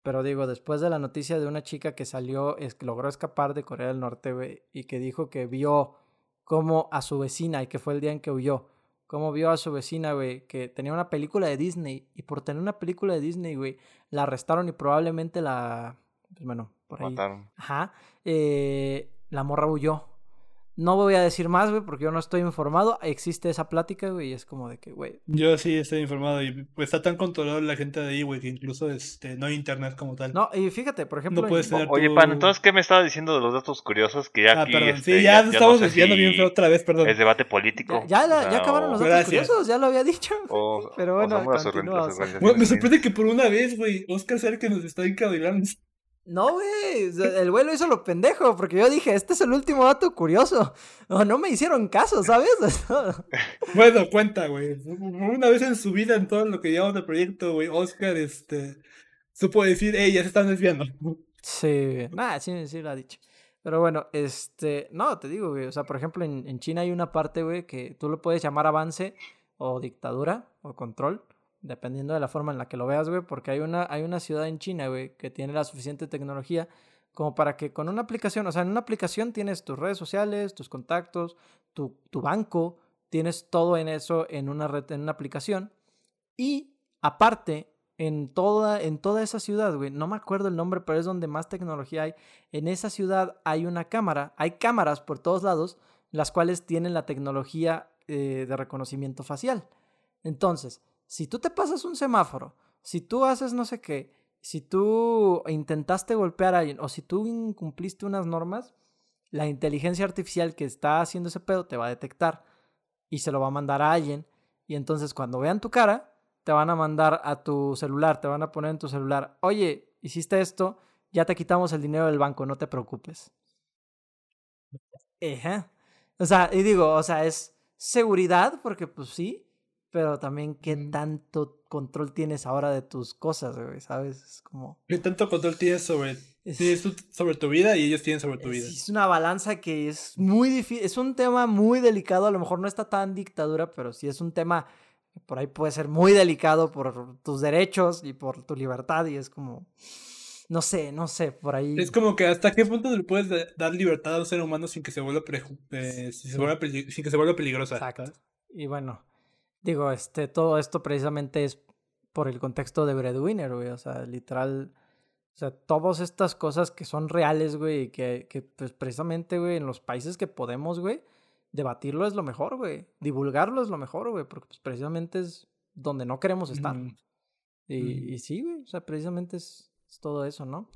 Pero digo, después de la noticia de una chica que salió, es, que logró escapar de Corea del Norte, güey, y que dijo que vio como a su vecina, y que fue el día en que huyó, cómo vio a su vecina, güey, que tenía una película de Disney, y por tener una película de Disney, güey, la arrestaron y probablemente la, pues bueno, por ahí. Mataron. Ajá. eh, la morra huyó. No voy a decir más, güey, porque yo no estoy informado. Existe esa plática, güey, y es como de que, güey. Yo sí estoy informado y pues está tan controlado la gente de ahí, güey, que incluso este, no hay internet como tal. No, y fíjate, por ejemplo. puedes en- tener- Oye, tu- Pan, entonces, ¿qué me estaba diciendo de los datos curiosos? Que ya ah, aquí. perdón. este, sí, ya, no estamos sé desviando si bien feo otra vez, perdón. Es debate político. Ya, ya, la- ya acabaron los datos Gracias. curiosos, ya lo había dicho. [LAUGHS] o- Pero bueno, me sorprende que por una vez, güey, Oscar sabe que nos está encadenando. No, güey. El güey lo hizo lo pendejo, porque yo dije, este es el último dato curioso. [LAUGHS] No, no me hicieron caso, ¿sabes? [LAUGHS] [LAUGHS] Bueno, cuenta, güey. Una vez en su vida, en todo lo que llevamos de proyecto, güey, Oscar, este, supo decir, hey, ya se están desviando. Sí, nada, sí, sí lo ha dicho. Pero bueno, este, no, te digo, güey, o sea, por ejemplo, en, en China hay una parte, güey, que tú lo puedes llamar avance o dictadura o control, dependiendo de la forma en la que lo veas, güey, porque hay una, hay una ciudad en China, güey, que tiene la suficiente tecnología como para que con una aplicación, o sea, en una aplicación tienes tus redes sociales, tus contactos, tu, tu banco, tienes todo en eso en una red, en una aplicación. Y aparte, en toda, en toda esa ciudad, güey, no me acuerdo el nombre, pero es donde más tecnología hay. En esa ciudad hay una cámara, hay cámaras por todos lados, las cuales tienen la tecnología eh, de reconocimiento facial. Entonces, si tú te pasas un semáforo, si tú haces no sé qué, si tú intentaste golpear a alguien o si tú incumpliste unas normas, la inteligencia artificial que está haciendo ese pedo te va a detectar y se lo va a mandar a alguien. Y entonces cuando vean tu cara, te van a mandar a tu celular, te van a poner en tu celular, oye, hiciste esto, ya te quitamos el dinero del banco, no te preocupes. Ejá. O sea, y digo, o sea, es seguridad, porque pues sí, pero también qué tanto control tienes ahora de tus cosas, güey, ¿sabes? Es como... ¿Qué tanto control tienes sobre, Es, tienes sobre tu vida y ellos tienen sobre tu es- vida? es una balanza que es muy difícil, es un tema muy delicado, a lo mejor no está tan dictadura, pero sí es un tema que por ahí puede ser muy delicado por tus derechos y por tu libertad y es como... no sé, no sé, por ahí. Es como que hasta qué punto le puedes da- dar libertad a un ser humano sin que se vuelva, preju- eh, sin, se Sí. vuelva peli- sin que se vuelva peligrosa. Exacto. ¿sabes? Y bueno, digo, este, todo esto precisamente es por el contexto de Breadwinner, güey. O sea, literal. O sea, todas estas cosas que son reales, güey, y que, que pues precisamente, güey, en los países que podemos, güey, debatirlo es lo mejor, güey. Divulgarlo es lo mejor, güey, porque pues, precisamente es donde no queremos estar. Y, Ujú. y sí, güey, o sea, precisamente es, es todo eso, ¿no?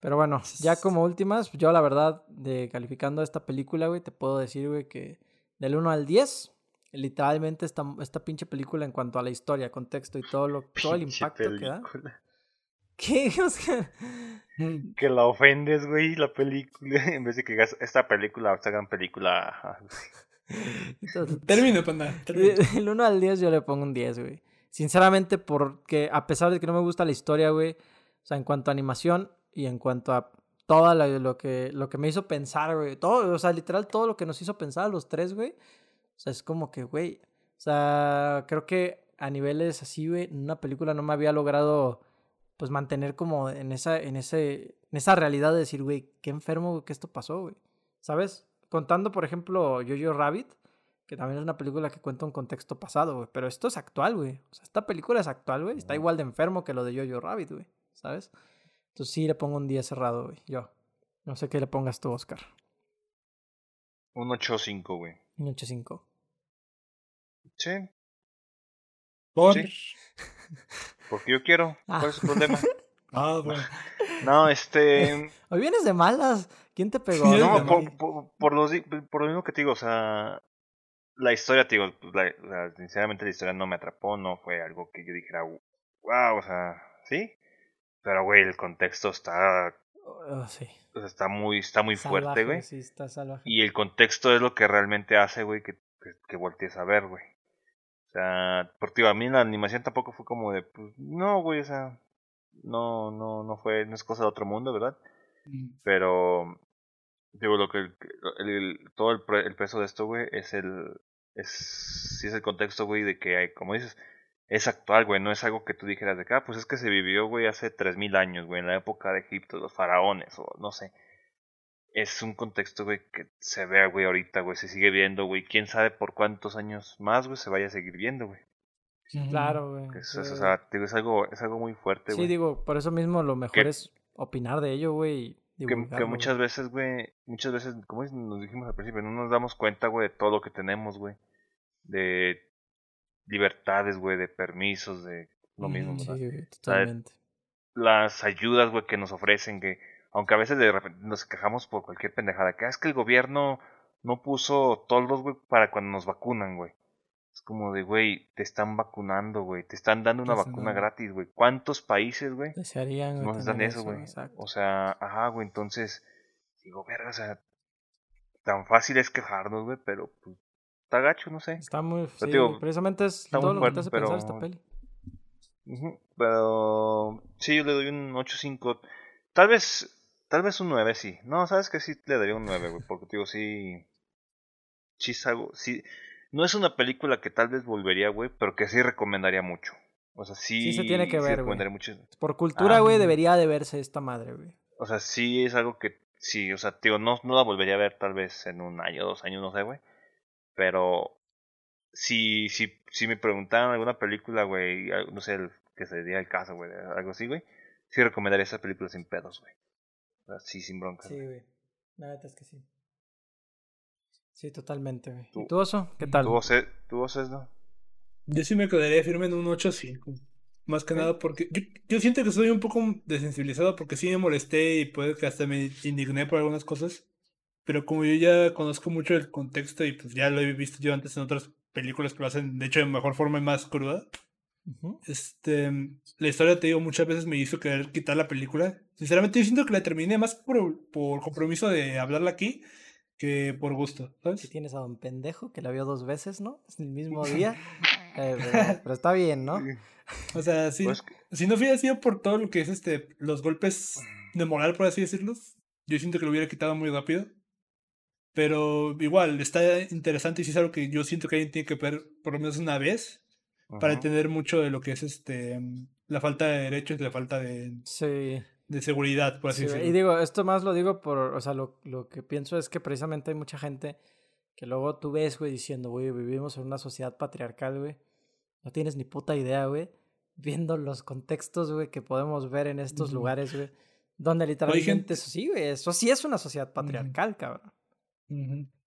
Pero bueno, ya como últimas, yo la verdad, de calificando esta película, güey, te puedo decir, güey, que del 1 al 10, literalmente esta, esta pinche película en cuanto a la historia, contexto y todo, lo, [LAUGHS] todo el impacto que da. película. ¿Qué? [LAUGHS] O sea. [LAUGHS] Que la ofendes, güey, la película. En vez de que digas, esta película, esta gran película. entonces, Termino, panda. termino. del 1 al 10 yo le pongo un 10, güey. Sinceramente, porque a pesar de que no me gusta la historia, güey, o sea, en cuanto a animación y en cuanto a todo lo, lo que, lo que me hizo pensar, güey, todo, o sea, literal todo lo que nos hizo pensar a los tres, güey, sea, es como que, güey, o sea, creo que a niveles así, güey, en una película no me había logrado, pues, mantener como en esa, en ese, en esa realidad de decir, güey, qué enfermo que esto pasó, güey, ¿sabes? Contando, por ejemplo, Jojo Rabbit, que también es una película que cuenta un contexto pasado, güey. Pero esto es actual, güey. O sea, esta película es actual, güey. Está igual de enfermo que lo de Jojo Rabbit, güey. ¿Sabes? Entonces sí le pongo un 10 cerrado, güey. Yo. No sé qué le pongas tú, Oscar. Un 8-5, güey. Un 8.5. Sí, Por- Sí. porque yo quiero. ¿Cuál es el problema? [LAUGHS] Ah, bueno. No, este. [LAUGHS] Hoy vienes de malas. ¿Quién te pegó? Sí, No, por, mal. por, por lo, di- por lo mismo que te digo, o sea. La historia, te digo, pues, la- la- sinceramente la historia no me atrapó, no fue algo que yo dijera, wow, o sea, ¿sí? Pero, güey, el contexto está, Oh, sí. o sea, está muy, está muy fuerte, güey. Sí, está salvaje. Y el contexto es lo que realmente hace, güey, que, que, que voltees a ver, güey. O sea, porque a mí la animación tampoco fue como de, pues, no, güey, o sea, no, no, no fue, no es cosa de otro mundo, ¿verdad? Pero, digo, lo que, el, el- todo el, el peso de esto, güey, es el, es, sí es el contexto, güey, de que, hay, como dices, es actual, güey, no es algo que tú dijeras de que, ah, pues es que se vivió, güey, hace 3000 años, güey, en la época de Egipto, los faraones, o no sé. Es un contexto, güey, que se ve, güey, ahorita, güey, se sigue viendo, güey. Quién sabe por cuántos años más, güey, se vaya a seguir viendo, güey. Claro, güey. Es, Sí, es- o sea, digo, es algo, es algo muy fuerte, Sí, güey. digo, por eso mismo lo mejor Que- es opinar de ello, güey. que, muchas veces, güey, muchas veces, como nos dijimos al principio, no nos damos cuenta, güey, de todo lo que tenemos, güey. De libertades, güey, de permisos, de lo mismo, Mm, Sí, totalmente. Las ayudas, güey, que nos ofrecen, que aunque a veces de repente nos quejamos por cualquier pendejada, que "Ah, es que el gobierno no puso toldos, güey, para cuando nos vacunan, güey. Es como de, güey, te están vacunando, güey, te están dando una vacuna no. gratis, güey. ¿Cuántos países, güey? Desearían güey, nos dan eso, güey. O sea, ajá, güey, entonces, digo, verga, o sea, tan fácil es quejarnos, güey, pero pues, está gacho, no sé. Está muy. Pero sí, digo, güey, precisamente es está todo muy lo que te hace pensar esta pero- peli. Pero sí, yo le doy un 8.5. Tal vez, tal vez un 9, sí. No, sabes que sí le daría un 9, güey, porque digo, sí, sí es algo, sí, no es una película que tal vez volvería, güey, pero que sí recomendaría mucho. O sea, sí, Sí se tiene que ver, güey. mucho. Por cultura, güey, Ah. debería de verse esta madre, güey. O sea, sí es algo que, sí, o sea, digo, no, no la volvería a ver tal vez en un año, dos años, no sé, güey. Pero si, si, si me preguntaran alguna película, güey, no sé, el, que sería el caso, güey, algo así, güey, sí recomendaría esa película sin pedos, güey. O sea, sí, sin broncas. Sí, güey. La neta es que sí. Sí, totalmente, güey. ¿Y Tú- tú, Oso? ¿Qué tal? ¿Tu voz es, tu voz es, no? Yo sí me quedaría firme en un 8-5. Más que nada porque yo, yo siento que soy un poco desensibilizado porque sí me molesté y puede que hasta me indigné por algunas cosas. Pero como yo ya conozco mucho el contexto y pues ya lo he visto yo antes en otras películas que lo hacen de hecho de mejor forma y más cruda. Este, la historia, te digo, muchas veces me hizo querer quitar la película. Sinceramente, yo siento que la terminé más por, por compromiso de hablarla aquí que por gusto, Si ¿sabes? tienes a don pendejo que la vio dos veces, ¿no? Es el mismo [LAUGHS] día. Eh, pero, pero está bien, ¿no? O sea, sí, Pues, si no hubiera sido por todo lo que es este, los golpes de moral, por así decirlos, yo siento que lo hubiera quitado muy rápido. Pero igual, está interesante y sí es algo que yo siento que alguien tiene que ver por lo menos una vez para entender mucho de lo que es este la falta de derechos y la falta de, Sí. De seguridad, por así Sí, decirlo. y digo, esto más lo digo por, o sea, lo, lo que pienso es que precisamente hay mucha gente que luego tú ves, güey, diciendo, güey, vivimos en una sociedad patriarcal, güey. No tienes ni puta idea, güey. Viendo los contextos, güey, que podemos ver en estos lugares, güey. Donde literalmente gente- eso sí, güey. Eso sí es una sociedad patriarcal, cabrón.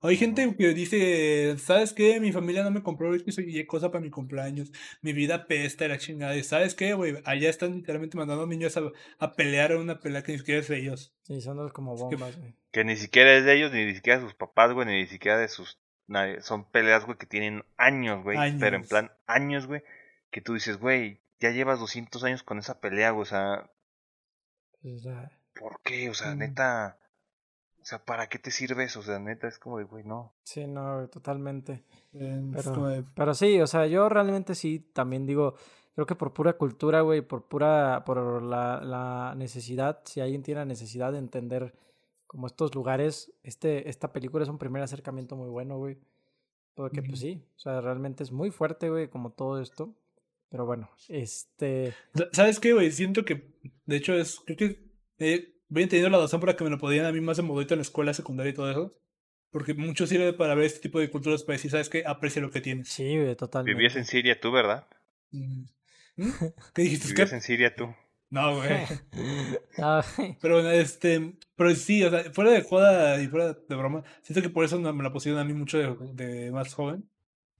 Hay gente que dice, ¿sabes qué? Mi familia no me compró X y Y cosa para mi cumpleaños. Mi vida pesta la chingada. Y ¿sabes qué, güey? Allá están literalmente mandando niños a, a pelear en una pelea que ni siquiera es de ellos. Sí, son los como que- bombas, güey. Que ni siquiera es de ellos, ni siquiera de sus papás, güey, ni siquiera de sus... nadie. Son peleas, güey, que tienen años, güey. Pero en plan, años, güey. Que tú dices, güey, ya llevas 200 años con esa pelea, güey. O sea, Pues, o sea, ¿por qué? O sea, Mm. neta... O sea, ¿para qué te sirve eso? O sea, neta, es como de, güey, no. sí, no, totalmente. Pero- Pero sí, o sea, yo realmente sí también digo, creo que por pura cultura, güey, por pura, por la, la necesidad, si alguien tiene la necesidad de entender como estos lugares, este, esta película es un primer acercamiento muy bueno, güey. Porque pues sí, o sea, realmente es muy fuerte, güey, como todo esto. Pero bueno, este, Sa- ¿Sabes qué, güey? Siento que, de hecho, es. Creo que eh, voy entendiendo la razón para que me lo podían a mí más de modito en la escuela secundaria y todo eso. Porque mucho sirve para ver este tipo de culturas para decir, ¿sabes qué? Aprecia lo que tienes. sí, güey, totalmente. Vivías en Siria tú, ¿verdad? Mm. ¿Qué dijiste? Vivías ¿Qué? en Siria tú. No, güey. [LAUGHS] Ah, Pero bueno, este, pero sí, o sea, fuera de joda y fuera de broma, siento que por eso me la pusieron a mí mucho de, de más joven.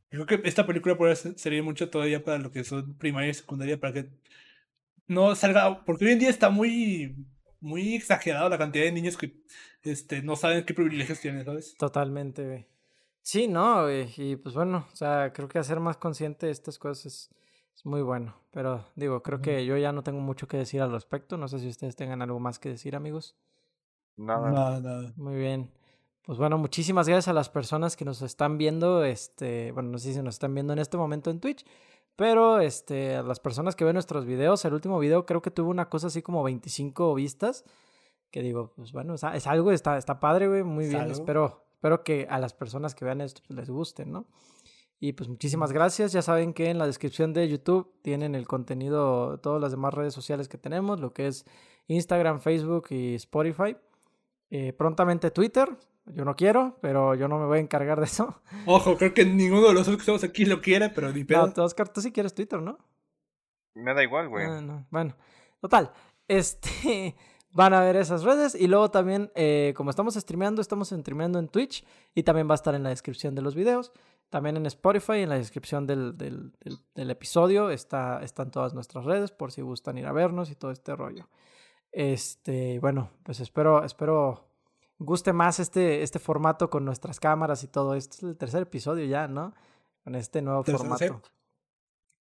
Creo que esta película podría ser- servir mucho todavía para lo que son primaria y secundaria, para que no salga, porque hoy en día está muy, muy exagerado la cantidad de niños que este, no saben qué privilegios tienen, ¿sabes? Totalmente, güey. Sí, no, güey. Y pues bueno, o sea, creo que hacer más consciente de estas cosas es, es muy bueno. Pero digo, creo que yo ya no tengo mucho que decir al respecto. No sé si ustedes tengan algo más que decir, amigos. Nada. Nada, nada. Muy bien. Pues bueno, muchísimas gracias a las personas que nos están viendo. Este, bueno, no sé si nos están viendo en este momento en Twitch. Pero este, a las personas que ven nuestros videos, el último video creo que tuvo una cosa así como 25 vistas. Que digo, pues bueno, es, algo, está, está padre, güey, muy bien. algo. Espero, espero que a las personas que vean esto pues, les guste, ¿no? Y pues muchísimas gracias. Ya saben que en la descripción de YouTube tienen el contenido, todas las demás redes sociales que tenemos, lo que es Instagram, Facebook y Spotify. Eh, prontamente Twitter. Yo no quiero, pero yo no me voy a encargar de eso. [LAUGHS] Ojo, creo que ninguno de los otros que estamos aquí lo quiere, pero ni pedo. No, Oscar, tú sí quieres Twitter, ¿no? Me da igual, güey. Ah, no. Bueno, total. [LAUGHS] Este, van a ver esas redes y luego también, eh, como estamos streameando, estamos streameando en Twitch y también va a estar en la descripción de los videos. También en Spotify, en la descripción del, del, del- del episodio, está, están todas nuestras redes por si gustan ir a vernos y todo este rollo. Este, bueno, pues espero, espero guste más este, este formato con nuestras cámaras y todo. Este es el tercer episodio ya, ¿no? Con este nuevo formato.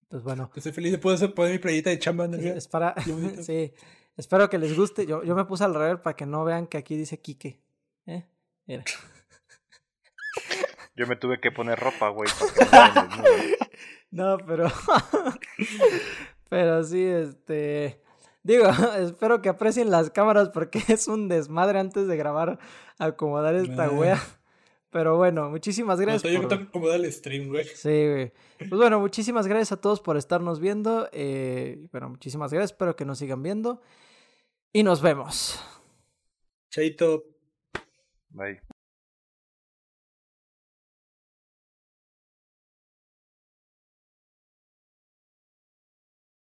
Pues bueno, Estoy feliz de poder hacer- poner mi playita de chamba en el es, para. [LAUGHS] Sí. Espero que les guste. Yo, yo me puse al revés para que no vean que aquí dice Quique. ¿Eh? Mira. [LAUGHS] Yo me tuve que poner ropa, güey. no. [LAUGHS] No, pero. pero sí, este. Digo, [LAUGHS] espero que aprecien las cámaras porque [LAUGHS] es un desmadre antes de grabar acomodar esta wea. Pero bueno, muchísimas No, gracias. yo me por- tengo que acomodar el stream, güey. Sí, güey. Pues bueno, muchísimas gracias a todos por estarnos viendo. Eh, bueno, muchísimas gracias. Espero que nos sigan viendo. Y nos vemos. Chaito. Bye.